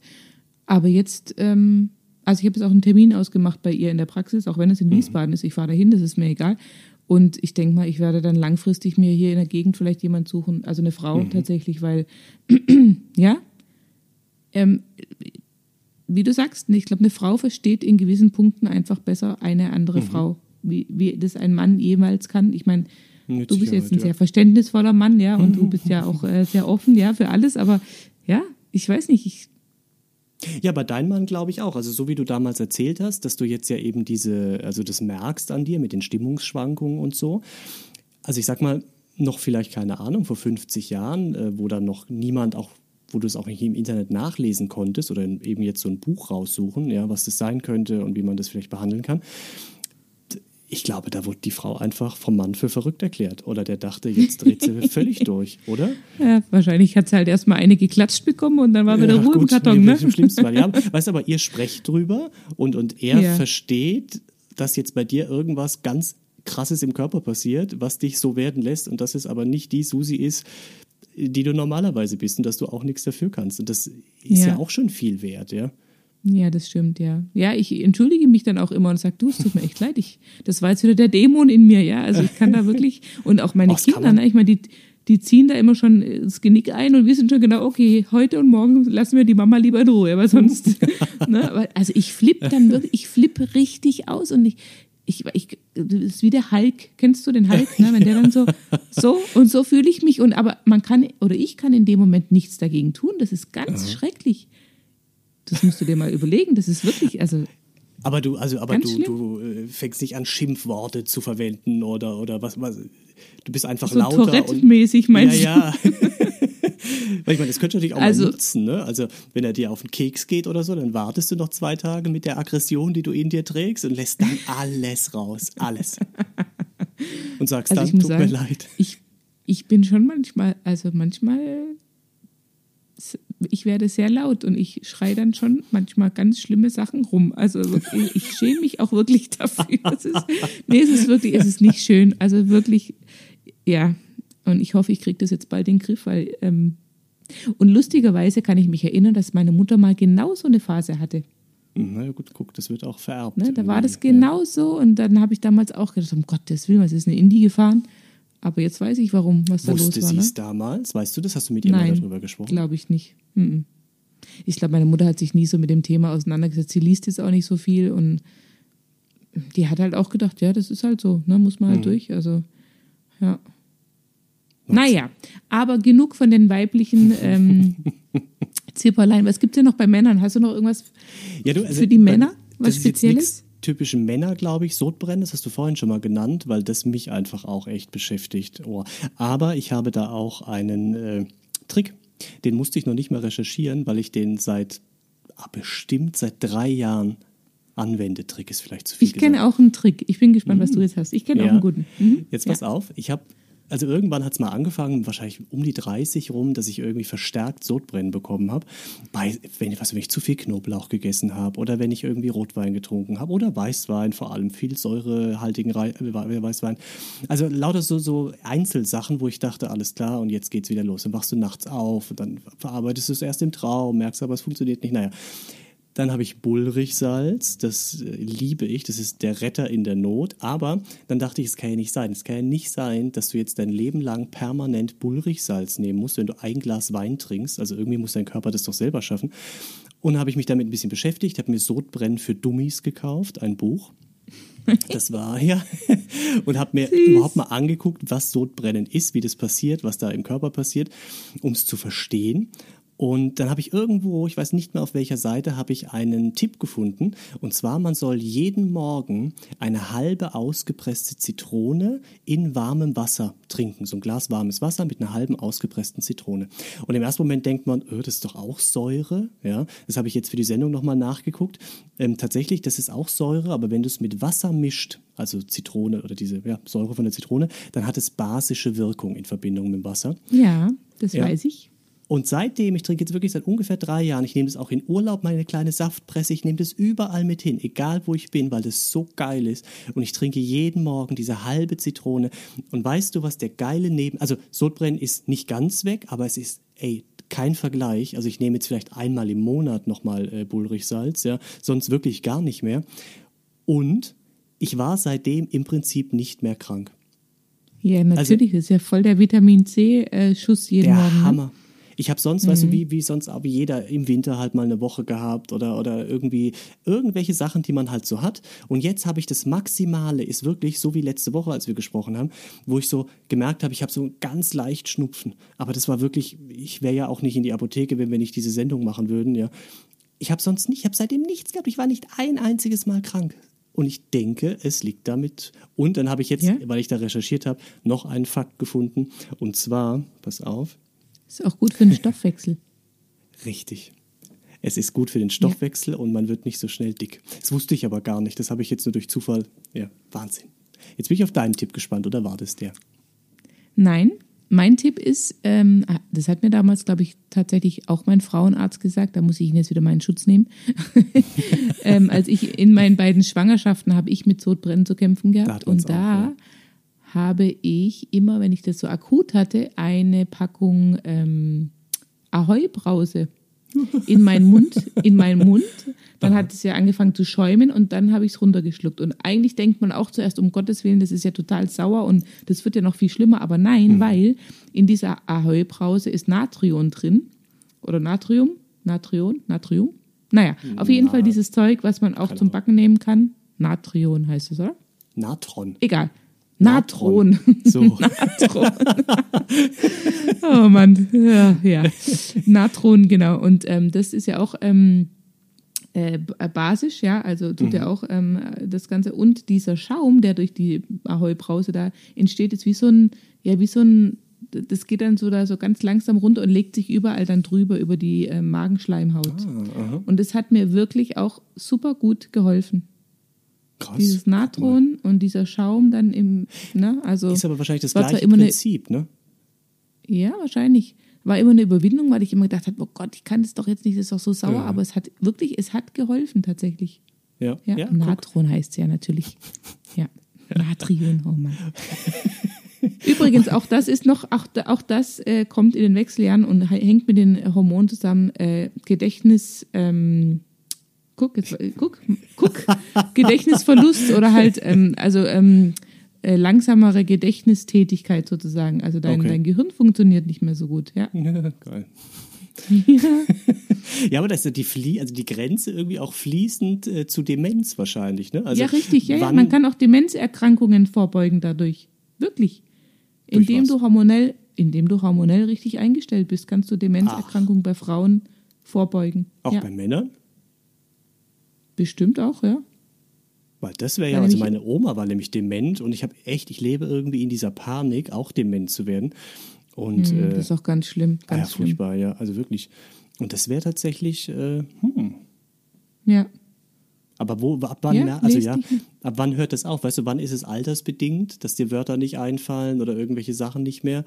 S3: Aber jetzt, ähm, also ich habe jetzt auch einen Termin ausgemacht bei ihr in der Praxis, auch wenn es in Wiesbaden ist. Ich fahre dahin, das ist mir egal. Und ich denke mal, ich werde dann langfristig mir hier in der Gegend vielleicht jemand suchen, also eine Frau tatsächlich, weil, ja, ähm, wie du sagst, ich glaube, eine Frau versteht in gewissen Punkten einfach besser eine andere Frau, wie, wie das ein Mann jemals kann. Ich meine, du bist jetzt ein sehr verständnisvoller Mann, ja, und du bist ja auch äh, sehr offen, ja, für alles, aber ja, ich weiß nicht, ich,
S2: Ja, bei deinem Mann glaube ich auch. Also so wie du damals erzählt hast, dass du jetzt ja eben diese, also das merkst an dir mit den Stimmungsschwankungen und so. Also ich sag mal, noch vielleicht keine Ahnung, vor 50 Jahren, äh, wo dann noch niemand auch, wo du es auch nicht im Internet nachlesen konntest oder eben jetzt so ein Buch raussuchen, ja, was das sein könnte und wie man das vielleicht behandeln kann. Ich glaube, da wurde die Frau einfach vom Mann für verrückt erklärt. Oder der dachte, jetzt dreht sie völlig durch, oder?
S3: ja, wahrscheinlich hat sie halt erstmal eine geklatscht bekommen und dann war wieder
S2: Ja,
S3: Ruhe im Karton,
S2: nee,
S3: ne?
S2: das ist im schlimmsten Fall. Ja, weißt du, aber ihr sprecht drüber und, und er
S3: Ja.
S2: versteht, dass jetzt bei dir irgendwas ganz Krasses im Körper passiert, was dich so werden lässt und dass es aber nicht die Susi ist, die du normalerweise bist und dass du auch nichts dafür kannst. Und das ist ja,
S3: Ja.
S2: auch schon viel wert, ja.
S3: Ja, das stimmt, ja. Ja, ich entschuldige mich dann auch immer und sage, du, es tut mir echt leid. Ich, das war jetzt wieder der Dämon in mir, ja. Also ich kann da wirklich, und auch meine
S2: kann
S3: Kinder, ne, ich meine, die, die ziehen da immer schon das Genick ein und wissen schon genau, okay, heute und morgen lassen wir die Mama lieber in Ruhe, aber sonst, ne, aber, also ich flippe dann wirklich, ich flippe richtig aus und ich, ich, ich, das ist wie der Hulk, kennst du den Hulk, ne, wenn der dann so, so und so fühle ich mich und aber man kann, oder ich kann in dem Moment nichts dagegen tun, das ist ganz schrecklich. Das musst du dir mal überlegen. Das ist wirklich, also
S2: Aber du, also, aber
S3: Ganz
S2: du,
S3: schlimm.
S2: du äh, fängst nicht an, Schimpfworte zu verwenden oder, oder was, was. Du bist einfach
S3: so
S2: lauter.
S3: Tourette-mäßig meinst
S2: ja, ja. Weil ich meine, das könnte natürlich auch
S3: Also-
S2: mal nutzen, ne? Also, wenn er dir auf den Keks geht oder so, dann wartest du noch zwei Tage mit der Aggression, die du in dir trägst und lässt dann alles raus. Alles. Und sagst
S3: Also
S2: dann, tut
S3: sagen,
S2: mir leid.
S3: ich, ich bin schon manchmal, also manchmal, ich werde sehr laut und ich schreie dann schon manchmal ganz schlimme Sachen rum. Also ich schäme mich auch wirklich dafür. Es ist, nee, es ist wirklich, es ist nicht schön. Also wirklich, ja. Und ich hoffe, ich kriege das jetzt bald in den Griff, weil, ähm, und lustigerweise kann ich mich erinnern, dass meine Mutter mal genau so eine Phase hatte.
S2: Na ja, gut, guck, das wird auch vererbt.
S3: Ne, da war das
S2: irgendwie, ja.
S3: genau so und dann habe ich damals auch gedacht, um Gottes Willen, was ist eine Indie gefahren? Aber jetzt weiß ich, warum, was da
S2: Wusste
S3: los war.
S2: sie
S3: Ne?
S2: es damals? Weißt du das? Hast du mit ihr mal
S3: Nein,
S2: darüber gesprochen?
S3: glaube ich nicht. Mhm. Ich glaube, meine Mutter hat sich nie so mit dem Thema auseinandergesetzt. Sie liest jetzt auch nicht so viel und die hat halt auch gedacht, ja, das ist halt so, ne, muss man
S2: Mhm.
S3: halt durch. Also, ja. Naja, aber genug von den weiblichen ähm, Zipperlein. Was gibt es denn noch bei Männern? Hast du noch irgendwas
S2: Ja, du, also
S3: für die Männer? Was Spezielles?
S2: Nix Typische Männer, glaube ich, Sodbrennen, das hast du vorhin schon mal genannt, weil das mich einfach auch echt beschäftigt. Oh. Aber ich habe da auch einen äh, Trick, den musste ich noch nicht mal recherchieren, weil ich den seit ah, bestimmt seit drei Jahren anwende. Trick ist vielleicht zu viel
S3: Ich kenne auch einen Trick. Ich bin gespannt, was du jetzt hast. Ich kenne auch einen guten. Mhm.
S2: Jetzt pass auf, ich habe, also irgendwann hat es mal angefangen, wahrscheinlich um die 30 rum, dass ich irgendwie verstärkt Sodbrennen bekommen habe. Wenn, wenn ich zu viel Knoblauch gegessen habe oder wenn ich irgendwie Rotwein getrunken habe oder Weißwein, vor allem viel säurehaltigen Rei äh, Weißwein. Also lauter so, so Einzelsachen, wo ich dachte, alles klar und jetzt geht's wieder los. Dann wachst du nachts auf und dann verarbeitest du es erst im Traum, merkst aber, es funktioniert nicht. Naja. Dann habe ich Bullrichsalz, das äh, liebe ich, das ist der Retter in der Not. Aber dann dachte ich, es kann ja nicht sein. Es kann ja nicht sein, dass du jetzt dein Leben lang permanent Bullrichsalz nehmen musst, wenn du ein Glas Wein trinkst. Also irgendwie muss dein Körper das doch selber schaffen. Und habe ich mich damit ein bisschen beschäftigt, habe mir Sodbrennen für Dummies gekauft, ein Buch. Das war, ja. Und habe mir überhaupt mal angeguckt, was Sodbrennen ist, wie das passiert, was da im Körper passiert, um es zu verstehen. Und dann habe ich irgendwo, ich weiß nicht mehr auf welcher Seite, habe ich einen Tipp gefunden. Und zwar, man soll jeden Morgen eine halbe ausgepresste Zitrone in warmem Wasser trinken. So ein Glas warmes Wasser mit einer halben ausgepressten Zitrone. Und im ersten Moment denkt man, öh, das ist doch auch Säure. Ja, das habe ich jetzt für die Sendung nochmal nachgeguckt. Ähm, tatsächlich, das ist auch Säure, aber wenn du es mit Wasser mischt, also Zitrone oder diese ja, Säure von der Zitrone, dann hat es basische Wirkung in Verbindung mit dem Wasser.
S3: Ja, das
S2: Ja.
S3: weiß ich.
S2: Und seitdem, ich trinke jetzt wirklich seit ungefähr drei Jahren, ich nehme das auch in Urlaub, meine kleine Saftpresse, ich nehme das überall mit hin, egal wo ich bin, weil das so geil ist. Und ich trinke jeden Morgen diese halbe Zitrone. Und weißt du, was der geile Neben... Also Sodbrennen ist nicht ganz weg, aber es ist, ey, kein Vergleich. Also ich nehme jetzt vielleicht einmal im Monat nochmal äh, Bullrichsalz, ja, sonst wirklich gar nicht mehr. Und ich war seitdem im Prinzip nicht mehr krank.
S3: Ja, natürlich. das ist ja voll der Vitamin C-Schuss jeden
S2: Also der
S3: Morgen. Ne?
S2: Hammer. Ich habe sonst, weißt du, wie, wie sonst auch wie jeder im Winter halt mal eine Woche gehabt oder, oder irgendwie irgendwelche Sachen, die man halt so hat. Und jetzt habe ich das Maximale, ist wirklich so wie letzte Woche, als wir gesprochen haben, wo ich so gemerkt habe, ich habe so ganz leicht Schnupfen. Aber das war wirklich, ich wäre ja auch nicht in die Apotheke, wenn wir nicht diese Sendung machen würden, ja. Ich habe sonst nicht, ich habe seitdem nichts gehabt. Ich war nicht ein einziges Mal krank. Und ich denke, es liegt damit. Und dann habe ich jetzt,
S3: Ja?
S2: weil ich da recherchiert habe, noch einen Fakt gefunden. Und zwar, pass auf,
S3: Ist auch gut für den Stoffwechsel.
S2: Richtig. Es ist gut für den Stoffwechsel und man wird nicht so schnell dick. Das wusste ich aber gar nicht. Das habe ich jetzt nur durch Zufall. Ja, Wahnsinn. Jetzt bin ich auf deinen Tipp gespannt, oder war das der?
S3: Nein, mein Tipp ist, ähm, ah, das hat mir damals, glaube ich, tatsächlich auch mein Frauenarzt gesagt, da muss ich ihn jetzt wieder meinen Schutz nehmen. ähm, als ich in meinen beiden Schwangerschaften habe ich mit Sodbrennen zu kämpfen gehabt und da
S2: auch,
S3: habe ich immer, wenn ich das so akut hatte, eine Packung ähm, Ahoi-Brause in meinen Mund, in meinen Mund. Dann hat es ja angefangen zu schäumen und dann habe ich es runtergeschluckt. Und eigentlich denkt man auch zuerst, um Gottes Willen, das ist ja total sauer und das wird ja noch viel schlimmer. Aber nein, weil in dieser Ahoi-Brause ist Natrium drin. Oder Natrium? Natrion? Natrium? Naja, auf jeden Fall dieses Zeug, was man auch zum Backen nehmen kann. Natrion heißt es, oder?
S2: Natron.
S3: Egal. Natron.
S2: So.
S3: Natron. oh Mann, ja, ja. Natron, genau. Und ähm, das ist ja auch ähm, äh, äh, basisch, ja, also tut ja auch ähm, das Ganze. Und dieser Schaum, der durch die Ahoi-Brause da entsteht, ist wie so ein, ja, wie so ein, das geht dann so da so ganz langsam runter und legt sich überall dann drüber, über die äh, Magenschleimhaut. und das hat mir wirklich auch super gut geholfen.
S2: Krass.
S3: Dieses Natron und dieser Schaum dann im, ne, also.
S2: Ist aber wahrscheinlich das gleiche
S3: immer eine-
S2: Prinzip, ne?
S3: Ja, wahrscheinlich. War immer eine Überwindung, weil ich immer gedacht habe, oh Gott, ich kann das doch jetzt nicht, das ist doch so sauer,
S2: Ja.
S3: aber es hat wirklich, es hat geholfen tatsächlich.
S2: Ja.
S3: Ja,
S2: ja guck.
S3: Natron heißt es ja natürlich. Ja, Natrium, oh Mann. Übrigens, auch das ist noch, auch, auch das äh, kommt in den Wechseljahren und hä- hängt mit den Hormonen zusammen. Äh, Gedächtnis, ähm, guck, jetzt, äh, guck, guck, Gedächtnisverlust oder halt, ähm, also ähm, äh, langsamere Gedächtnistätigkeit sozusagen. Also dein,
S2: Okay.
S3: dein Gehirn funktioniert nicht mehr so gut. Ja.
S2: Ja, geil.
S3: ja.
S2: Ja, aber das ist die, Flie also die Grenze irgendwie auch fließend äh, zu Demenz wahrscheinlich, ne? Also
S3: ja, richtig. Ja, ja. Man kann auch Demenzerkrankungen vorbeugen dadurch. Wirklich. Indem du hormonell, indem du hormonell richtig eingestellt bist, kannst du Demenzerkrankungen bei Frauen vorbeugen.
S2: Auch
S3: ja.
S2: bei Männern?
S3: Bestimmt auch, ja.
S2: Weil das wäre ja, also meine Oma war nämlich dement und ich habe echt, ich lebe irgendwie in dieser Panik, auch dement zu werden. Und
S3: Hm,
S2: äh,
S3: das ist auch ganz schlimm.
S2: ah ja,
S3: Ganz schlimm.
S2: furchtbar, ja, also wirklich. Und das wäre tatsächlich, äh, hm,
S3: Ja.
S2: Aber wo, ab wann,
S3: Ja,
S2: also ja, ab wann hört das auf? Weißt du, wann ist es altersbedingt, dass dir Wörter nicht einfallen oder irgendwelche Sachen nicht mehr?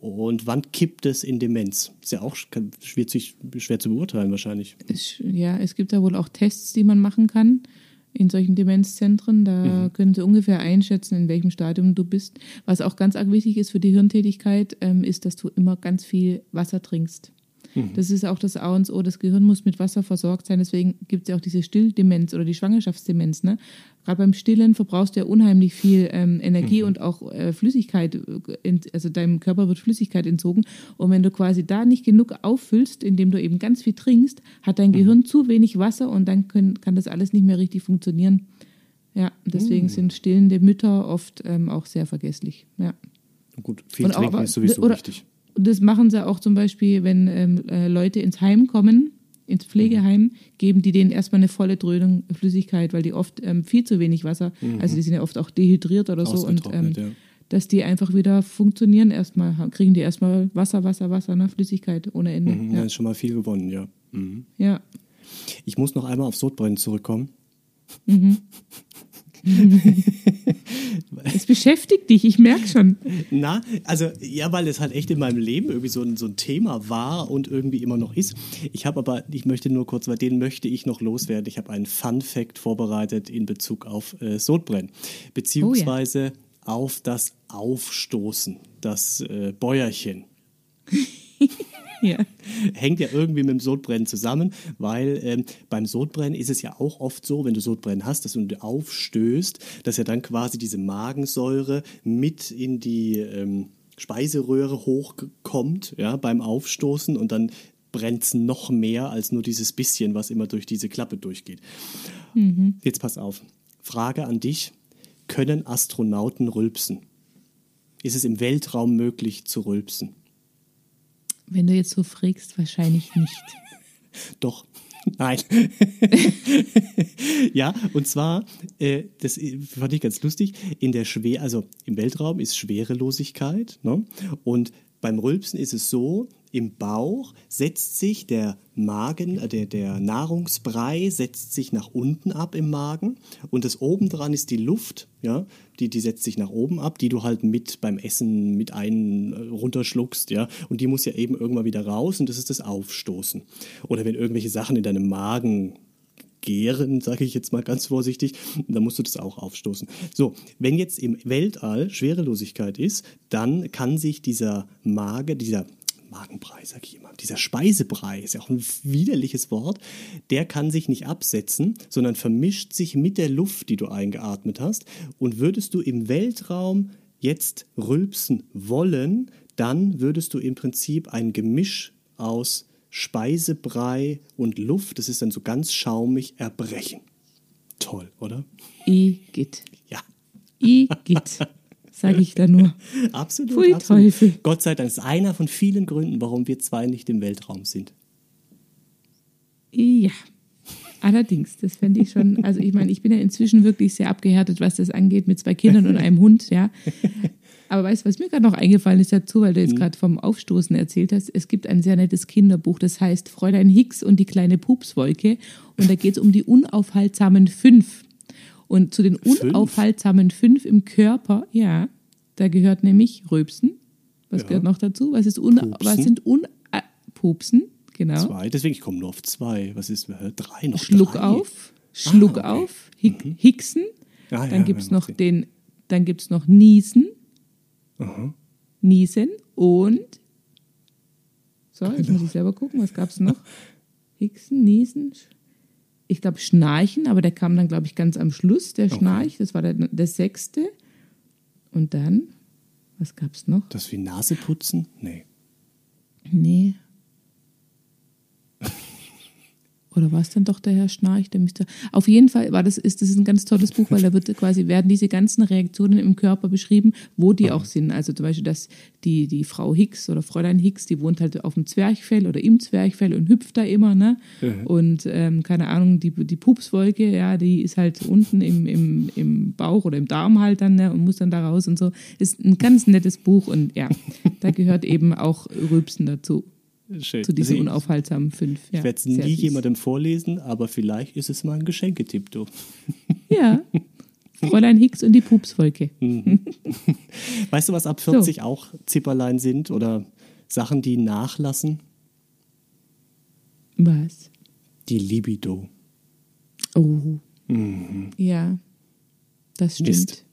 S2: Und wann kippt es in Demenz? Ist ja auch schwer, zu- schwer zu beurteilen wahrscheinlich.
S3: Ja, es gibt da wohl auch Tests, die man machen kann in solchen Demenzzentren. Da können sie ungefähr einschätzen, in welchem Stadium du bist. Was auch ganz arg wichtig ist für die Hirntätigkeit, ähm, ist, dass du immer ganz viel Wasser trinkst. Das ist auch das A und O. Das Gehirn muss mit Wasser versorgt sein. Deswegen gibt es ja auch diese Stilldemenz oder die Schwangerschaftsdemenz. Ne? Gerade beim Stillen verbrauchst du ja unheimlich viel ähm, Energie und auch äh, Flüssigkeit. äh, Also deinem Körper wird Flüssigkeit entzogen. Und wenn du quasi da nicht genug auffüllst, indem du eben ganz viel trinkst, hat dein Gehirn zu wenig Wasser und dann können, kann das alles nicht mehr richtig funktionieren. Ja, deswegen sind stillende Mütter oft ähm, auch sehr vergesslich. Ja.
S2: Gut, viel
S3: Und auch-
S2: trinken
S3: aber-
S2: ist sowieso
S3: oder-
S2: wichtig.
S3: Und das machen sie auch zum Beispiel, wenn ähm, äh, Leute ins Heim kommen, ins Pflegeheim, geben die denen erstmal eine volle Dröhnung Flüssigkeit, weil die oft ähm, viel zu wenig Wasser, also die sind ja oft auch dehydriert oder so und ähm,
S2: ja.
S3: dass die einfach wieder funktionieren erstmal, kriegen die erstmal Wasser, Wasser, Wasser, ne? Flüssigkeit ohne Ende.
S2: Mhm,
S3: Ja.
S2: ist schon mal viel gewonnen, ja. Mhm.
S3: ja.
S2: Ich muss noch einmal auf Sodbrennen zurückkommen.
S3: Es beschäftigt dich, ich merke schon.
S2: Na, also ja, weil es halt echt in meinem Leben irgendwie so ein, so ein Thema war und irgendwie immer noch ist. Ich habe aber, ich möchte nur kurz, weil den möchte ich noch loswerden. Ich habe einen Fun Fact vorbereitet in Bezug auf äh, Sodbrennen, beziehungsweise auf das Aufstoßen, das äh, Bäuerchen.
S3: Ja.
S2: hängt ja irgendwie mit dem Sodbrennen zusammen, weil ähm, beim Sodbrennen ist es ja auch oft so, wenn du Sodbrennen hast, dass du aufstößt, dass ja dann quasi diese Magensäure mit in die ähm, Speiseröhre hochkommt, ja, beim Aufstoßen und dann brennt es noch mehr als nur dieses bisschen, was immer durch diese Klappe durchgeht. Jetzt pass auf. Frage an dich. Können Astronauten rülpsen? Ist es im Weltraum möglich zu rülpsen?
S3: Wenn du jetzt so fragst, wahrscheinlich nicht.
S2: Doch. Nein. ja, und zwar, äh, das fand ich ganz lustig, in der Schwer, also im Weltraum ist Schwerelosigkeit, ne? Und beim Rülpsen ist es so, im Bauch setzt sich der Magen, äh, der, der Nahrungsbrei setzt sich nach unten ab im Magen und das oben dran ist die Luft, ja, die, die setzt sich nach oben ab, die du halt mit beim Essen mit ein äh, runterschluckst, ja, und die muss ja eben irgendwann wieder raus und das ist das Aufstoßen. Oder wenn irgendwelche Sachen in deinem Magen gären, sage ich jetzt mal ganz vorsichtig, dann musst du das auch aufstoßen. So, wenn jetzt im Weltall Schwerelosigkeit ist, dann kann sich dieser Mage, dieser Magenbrei, sag ich immer, dieser Speisebrei, ist ja auch ein widerliches Wort, der kann sich nicht absetzen, sondern vermischt sich mit der Luft, die du eingeatmet hast. Und würdest du im Weltraum jetzt rülpsen wollen, dann würdest du im Prinzip ein Gemisch aus Speisebrei und Luft, das ist dann so ganz schaumig, erbrechen. Toll, oder?
S3: Igitt.
S2: Ja,
S3: Igitt. Sage ich da nur.
S2: absolut.
S3: Pfui,
S2: absolut.
S3: Teufel.
S2: Gott sei Dank ist einer von vielen Gründen, warum wir zwei nicht im Weltraum sind.
S3: Ja. Allerdings, das fände ich schon, also ich meine, ich bin ja inzwischen wirklich sehr abgehärtet, was das angeht, mit zwei Kindern und einem Hund, ja. Aber weißt du, was mir gerade noch eingefallen ist dazu, weil du jetzt gerade vom Aufstoßen erzählt hast, es gibt ein sehr nettes Kinderbuch, das heißt Fräulein Hicks und die kleine Pupswolke und da geht es um die unaufhaltsamen fünf. Und zu den unaufhaltsamen fünf im Körper, ja, da gehört nämlich Röpsen. Was
S2: Ja.
S3: gehört noch dazu? Was, ist un
S2: Pupsen.
S3: was sind un äh, Pupsen? Genau.
S2: Zwei, deswegen, ich komme nur auf zwei. Was ist, äh, drei noch?
S3: Schluck
S2: drei.
S3: auf, Schluck
S2: Ah, okay.
S3: auf, Hick, Hicksen,
S2: Ja, ja,
S3: dann gibt es
S2: ja,
S3: noch den, dann gibt's noch Niesen, Niesen und so, jetzt muss ich selber gucken, was gab es noch? Hicksen, Niesen, ich glaube Schnarchen, aber der kam dann, glaube ich, ganz am Schluss, der Schnarch, das war der, der sechste. Und dann, was gab es noch?
S2: Das wie Nase putzen? Nee.
S3: Nee. Oder war es dann doch der Herr Schnarch, der müsste. Auf jeden Fall war das, ist das ist ein ganz tolles Buch, weil da wird quasi, werden diese ganzen Reaktionen im Körper beschrieben, wo die auch sind. Also zum Beispiel, dass die, die Frau Hicks oder Fräulein Hicks, die wohnt halt auf dem Zwerchfell oder im Zwerchfell und hüpft da immer, ne? Und ähm, keine Ahnung, die, die Pupswolke, ja, die ist halt unten im, im, im Bauch oder im Darm halt dann, ne? Und muss dann da raus und so. Ist ein ganz nettes Buch und ja, da gehört eben auch Rübsen dazu
S2: Schön.
S3: zu diesen
S2: Also ich-
S3: unaufhaltsamen fünf. Ja,
S2: Ich werde es nie
S3: süß.
S2: jemandem vorlesen, aber vielleicht ist es mal ein Geschenketipp, du.
S3: Ja. Fräulein Hicks und die Pupswolke.
S2: Weißt du, was ab 40 auch Zipperlein sind oder Sachen, die nachlassen?
S3: Was?
S2: Die Libido.
S3: Oh. Ja. Das stimmt.
S2: Mist.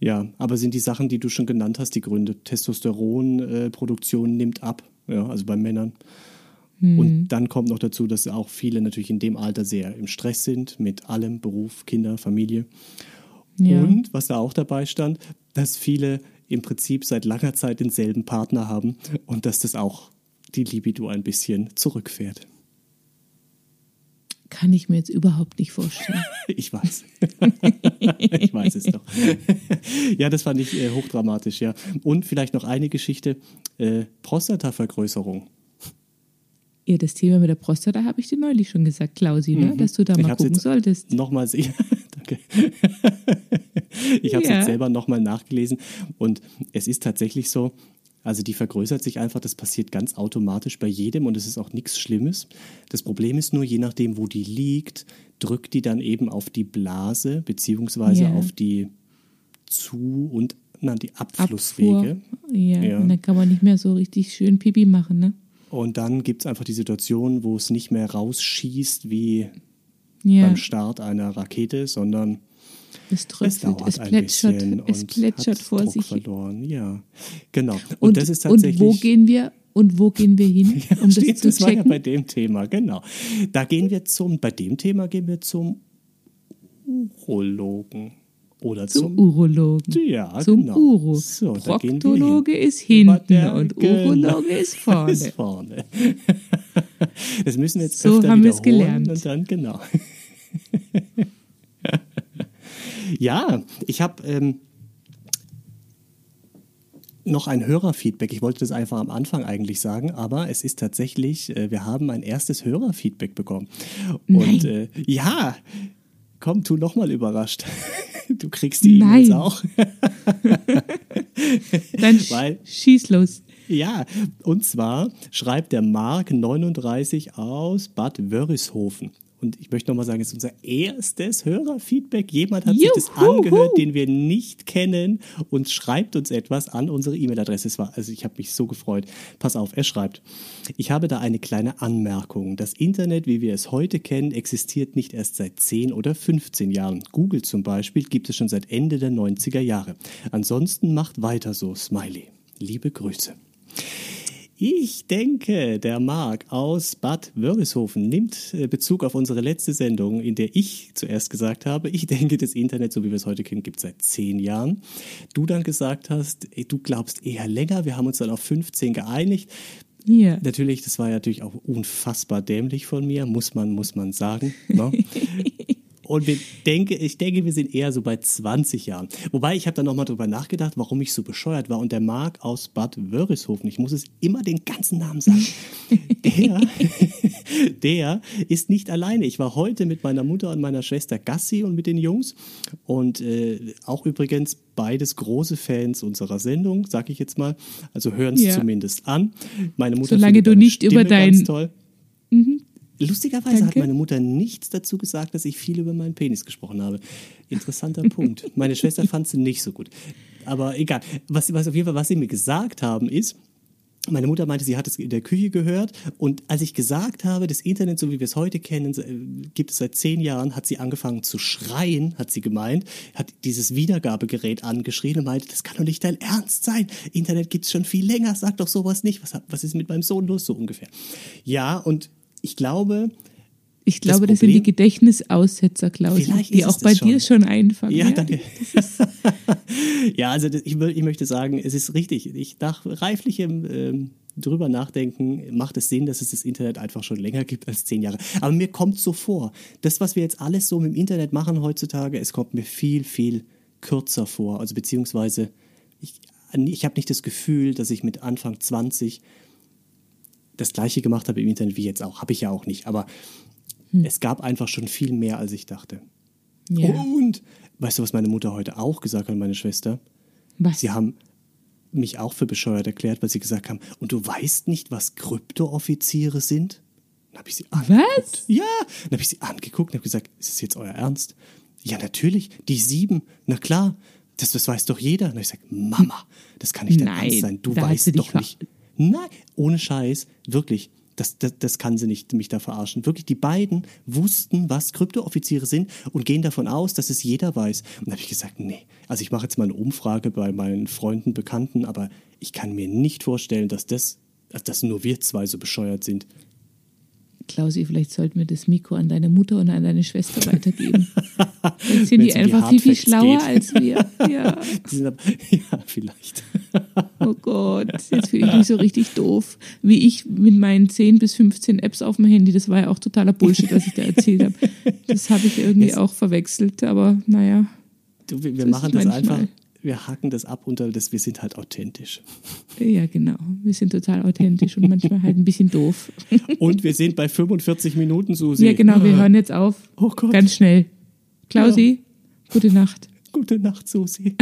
S2: Ja, aber sind die Sachen, die du schon genannt hast, die Gründe? Testosteronproduktion äh, nimmt ab, ja, also bei Männern.
S3: Hm.
S2: Und dann kommt noch dazu, dass auch viele natürlich in dem Alter sehr im Stress sind mit allem, Beruf, Kinder, Familie.
S3: Ja.
S2: Und was da auch dabei stand, dass viele im Prinzip seit langer Zeit denselben Partner haben und dass das auch die Libido ein bisschen zurückfährt.
S3: Kann ich mir jetzt überhaupt nicht vorstellen.
S2: Ich weiß. ich weiß es doch. ja, das fand ich äh, hochdramatisch, ja. Und vielleicht noch eine Geschichte: äh, Prostatavergrößerung.
S3: Ja, das Thema mit der Prostata habe ich dir neulich schon gesagt, Klausi, ne? dass du da
S2: Mhm. Ich
S3: mal gucken solltest.
S2: Nochmal, se- danke. ich habe es
S3: Ja.
S2: jetzt selber nochmal nachgelesen und es ist tatsächlich so, also die vergrößert sich einfach, das passiert ganz automatisch bei jedem und es ist auch nichts Schlimmes. Das Problem ist nur, je nachdem, wo die liegt, drückt die dann eben auf die Blase beziehungsweise
S3: Ja.
S2: auf die Zu- und na, die. Abflusswege.
S3: Ja,
S2: Ja.
S3: und dann kann man nicht mehr so richtig schön Pipi machen, ne?
S2: Und dann gibt es einfach die Situation, wo es nicht mehr rausschießt wie
S3: Ja,
S2: beim Start einer Rakete, sondern
S3: es
S2: Es
S3: tröpfelt, es
S2: ein
S3: plätschert, es
S2: und
S3: plätschert vor
S2: Druck
S3: sich hin.
S2: verloren. Ja, genau. Und,
S3: Und,
S2: das ist
S3: und
S2: tatsächlich.
S3: wo gehen wir und wo gehen wir hin, um das
S2: Steht,
S3: zu
S2: das war ja
S3: checken?
S2: bei dem Thema, genau. Da gehen wir zum, bei dem Thema gehen wir zum Urologen. Oder
S3: zum
S2: zum,
S3: Urologen.
S2: ja,
S3: zum
S2: genau.
S3: Uro.
S2: So,
S3: Proktologe ist hinten
S2: der-
S3: und
S2: genau.
S3: Urologe ist vorne.
S2: Ist vorne. Das müssen wir jetzt
S3: So
S2: öfter
S3: haben wir es gelernt.
S2: Und dann, genau. Ja, ich habe ähm, noch ein Hörerfeedback. Ich wollte das einfach am Anfang eigentlich sagen, aber es ist tatsächlich, äh, wir haben ein erstes Hörerfeedback bekommen. Und
S3: Nein.
S2: äh, ja, komm, tu nochmal überrascht. Du kriegst die. E-Mails auch.
S3: Dann
S2: Weil-
S3: schieß los.
S2: Ja, und zwar schreibt der Mark 39 aus Bad Wörishofen. Und ich möchte nochmal sagen, es ist unser erstes Hörerfeedback. Jemand hat sich das
S3: Juhu.
S2: angehört, den wir nicht kennen und schreibt uns etwas an unsere E-Mail-Adresse. Es war, also ich habe mich so gefreut. Pass auf, er schreibt, ich habe da eine kleine Anmerkung. Das Internet, wie wir es heute kennen, existiert nicht erst seit 10 oder 15 Jahren. Google zum Beispiel gibt es schon seit Ende der 90er Jahre. Ansonsten macht weiter so, Smiley. Liebe Grüße. Ich denke, der Marc aus Bad Wörishofen nimmt äh, Bezug auf unsere letzte Sendung, in der ich zuerst gesagt habe, ich denke, das Internet, so wie wir es heute kennen, gibt es seit zehn Jahren. Du dann gesagt hast, ey, du glaubst eher länger, wir haben uns dann auf 15 geeinigt.
S3: Hier.
S2: Natürlich, das war ja natürlich auch unfassbar dämlich von mir, muss man, muss man sagen. Ne? Und wir denke, ich denke, wir sind eher so bei 20 Jahren. Wobei, ich habe dann nochmal drüber nachgedacht, warum ich so bescheuert war. Und der Marc aus Bad Wörishofen, ich muss es immer den ganzen Namen sagen, der, der ist nicht alleine. Ich war heute mit meiner Mutter und meiner Schwester Gassi und mit den Jungs. Und äh, auch übrigens beides große Fans unserer Sendung, sag ich jetzt mal. Also hören es
S3: Ja.
S2: zumindest an. Meine Mutter
S3: Solange du nicht über dein-
S2: toll. Lustigerweise hat
S3: Danke.
S2: meine Mutter nichts dazu gesagt, dass ich viel über meinen Penis gesprochen habe. Interessanter Punkt. Meine Schwester fand sie nicht so gut. Aber egal. Was, was auf jeden Fall, was sie mir gesagt haben, ist, meine Mutter meinte, sie hat es in der Küche gehört und als ich gesagt habe, das Internet, so wie wir es heute kennen, äh, gibt es seit zehn Jahren, hat sie angefangen zu schreien, hat sie gemeint, hat dieses Wiedergabegerät angeschrien und meinte, das kann doch nicht dein Ernst sein. Internet gibt es schon viel länger, sag doch sowas nicht. Was, hat- was ist mit meinem Sohn los, so ungefähr? Ja, und ich glaube,
S3: Ich glaube, das, sind
S2: Problem-
S3: die Gedächtnisaussetzer,
S2: Vielleicht
S3: die auch bei
S2: das schon.
S3: dir schon einfangen.
S2: Ja, danke. ja, also das, ich, ich möchte sagen, es ist richtig. Ich nach reiflichem ähm, drüber nachdenken, macht es Sinn, dass es das Internet einfach schon länger gibt als zehn Jahre. Aber mir kommt so vor, das, was wir jetzt alles so mit dem Internet machen heutzutage, es kommt mir viel, viel kürzer vor. Also beziehungsweise, ich, ich habe nicht das Gefühl, dass ich mit Anfang 20 das gleiche gemacht habe im Internet wie jetzt auch. Habe ich ja auch nicht. Aber es gab einfach schon viel mehr, als ich dachte.
S3: Ja.
S2: Und weißt du, was meine Mutter heute auch gesagt hat, meine Schwester?
S3: Was?
S2: Sie haben mich auch für bescheuert erklärt, weil sie gesagt haben, und du weißt nicht, was Kryptooffiziere sind? Dann habe ich sie angeguckt. Ja, dann habe ich sie angeguckt und habe gesagt, ist das jetzt euer Ernst? Ja, natürlich, die sieben, na klar, das, das weiß doch jeder. Und dann habe ich gesagt, Mama, das kann nicht dein
S3: Nein,
S2: Ernst sein. Du weißt
S3: du
S2: doch nicht. Nein, ohne Scheiß, wirklich. Das, das, das kann sie nicht mich da verarschen. Wirklich, die beiden wussten, was Kryptooffiziere sind und gehen davon aus, dass es jeder weiß. Und da habe ich gesagt, nee. Also ich mache jetzt mal eine Umfrage bei meinen Freunden, Bekannten, aber ich kann mir nicht vorstellen, dass das, dass nur wir zwei so bescheuert sind.
S3: Klausi, vielleicht sollten wir das Mikro an deine Mutter und an deine Schwester weitergeben. Jetzt sind die
S2: um die
S3: einfach viel, viel schlauer
S2: geht.
S3: als wir. Ja.
S2: Aber, ja, vielleicht.
S3: Oh Gott, jetzt fühle ich mich so richtig doof. Wie ich mit meinen 10 bis 15 Apps auf dem Handy, das war ja auch totaler Bullshit, was ich da erzählt habe. Das habe ich irgendwie
S2: Jetzt-
S3: auch verwechselt, aber naja.
S2: Du, wir
S3: So
S2: machen das
S3: manchmal.
S2: einfach, wir hacken das ab unter das, wir sind halt authentisch.
S3: Ja, genau. Wir sind total authentisch und manchmal halt ein bisschen doof.
S2: Und wir sind bei 45 Minuten, Susi.
S3: Ja, genau, wir hören jetzt auf.
S2: Oh Gott.
S3: Ganz schnell. Klausi, gute Nacht.
S2: Gute Nacht, Susi.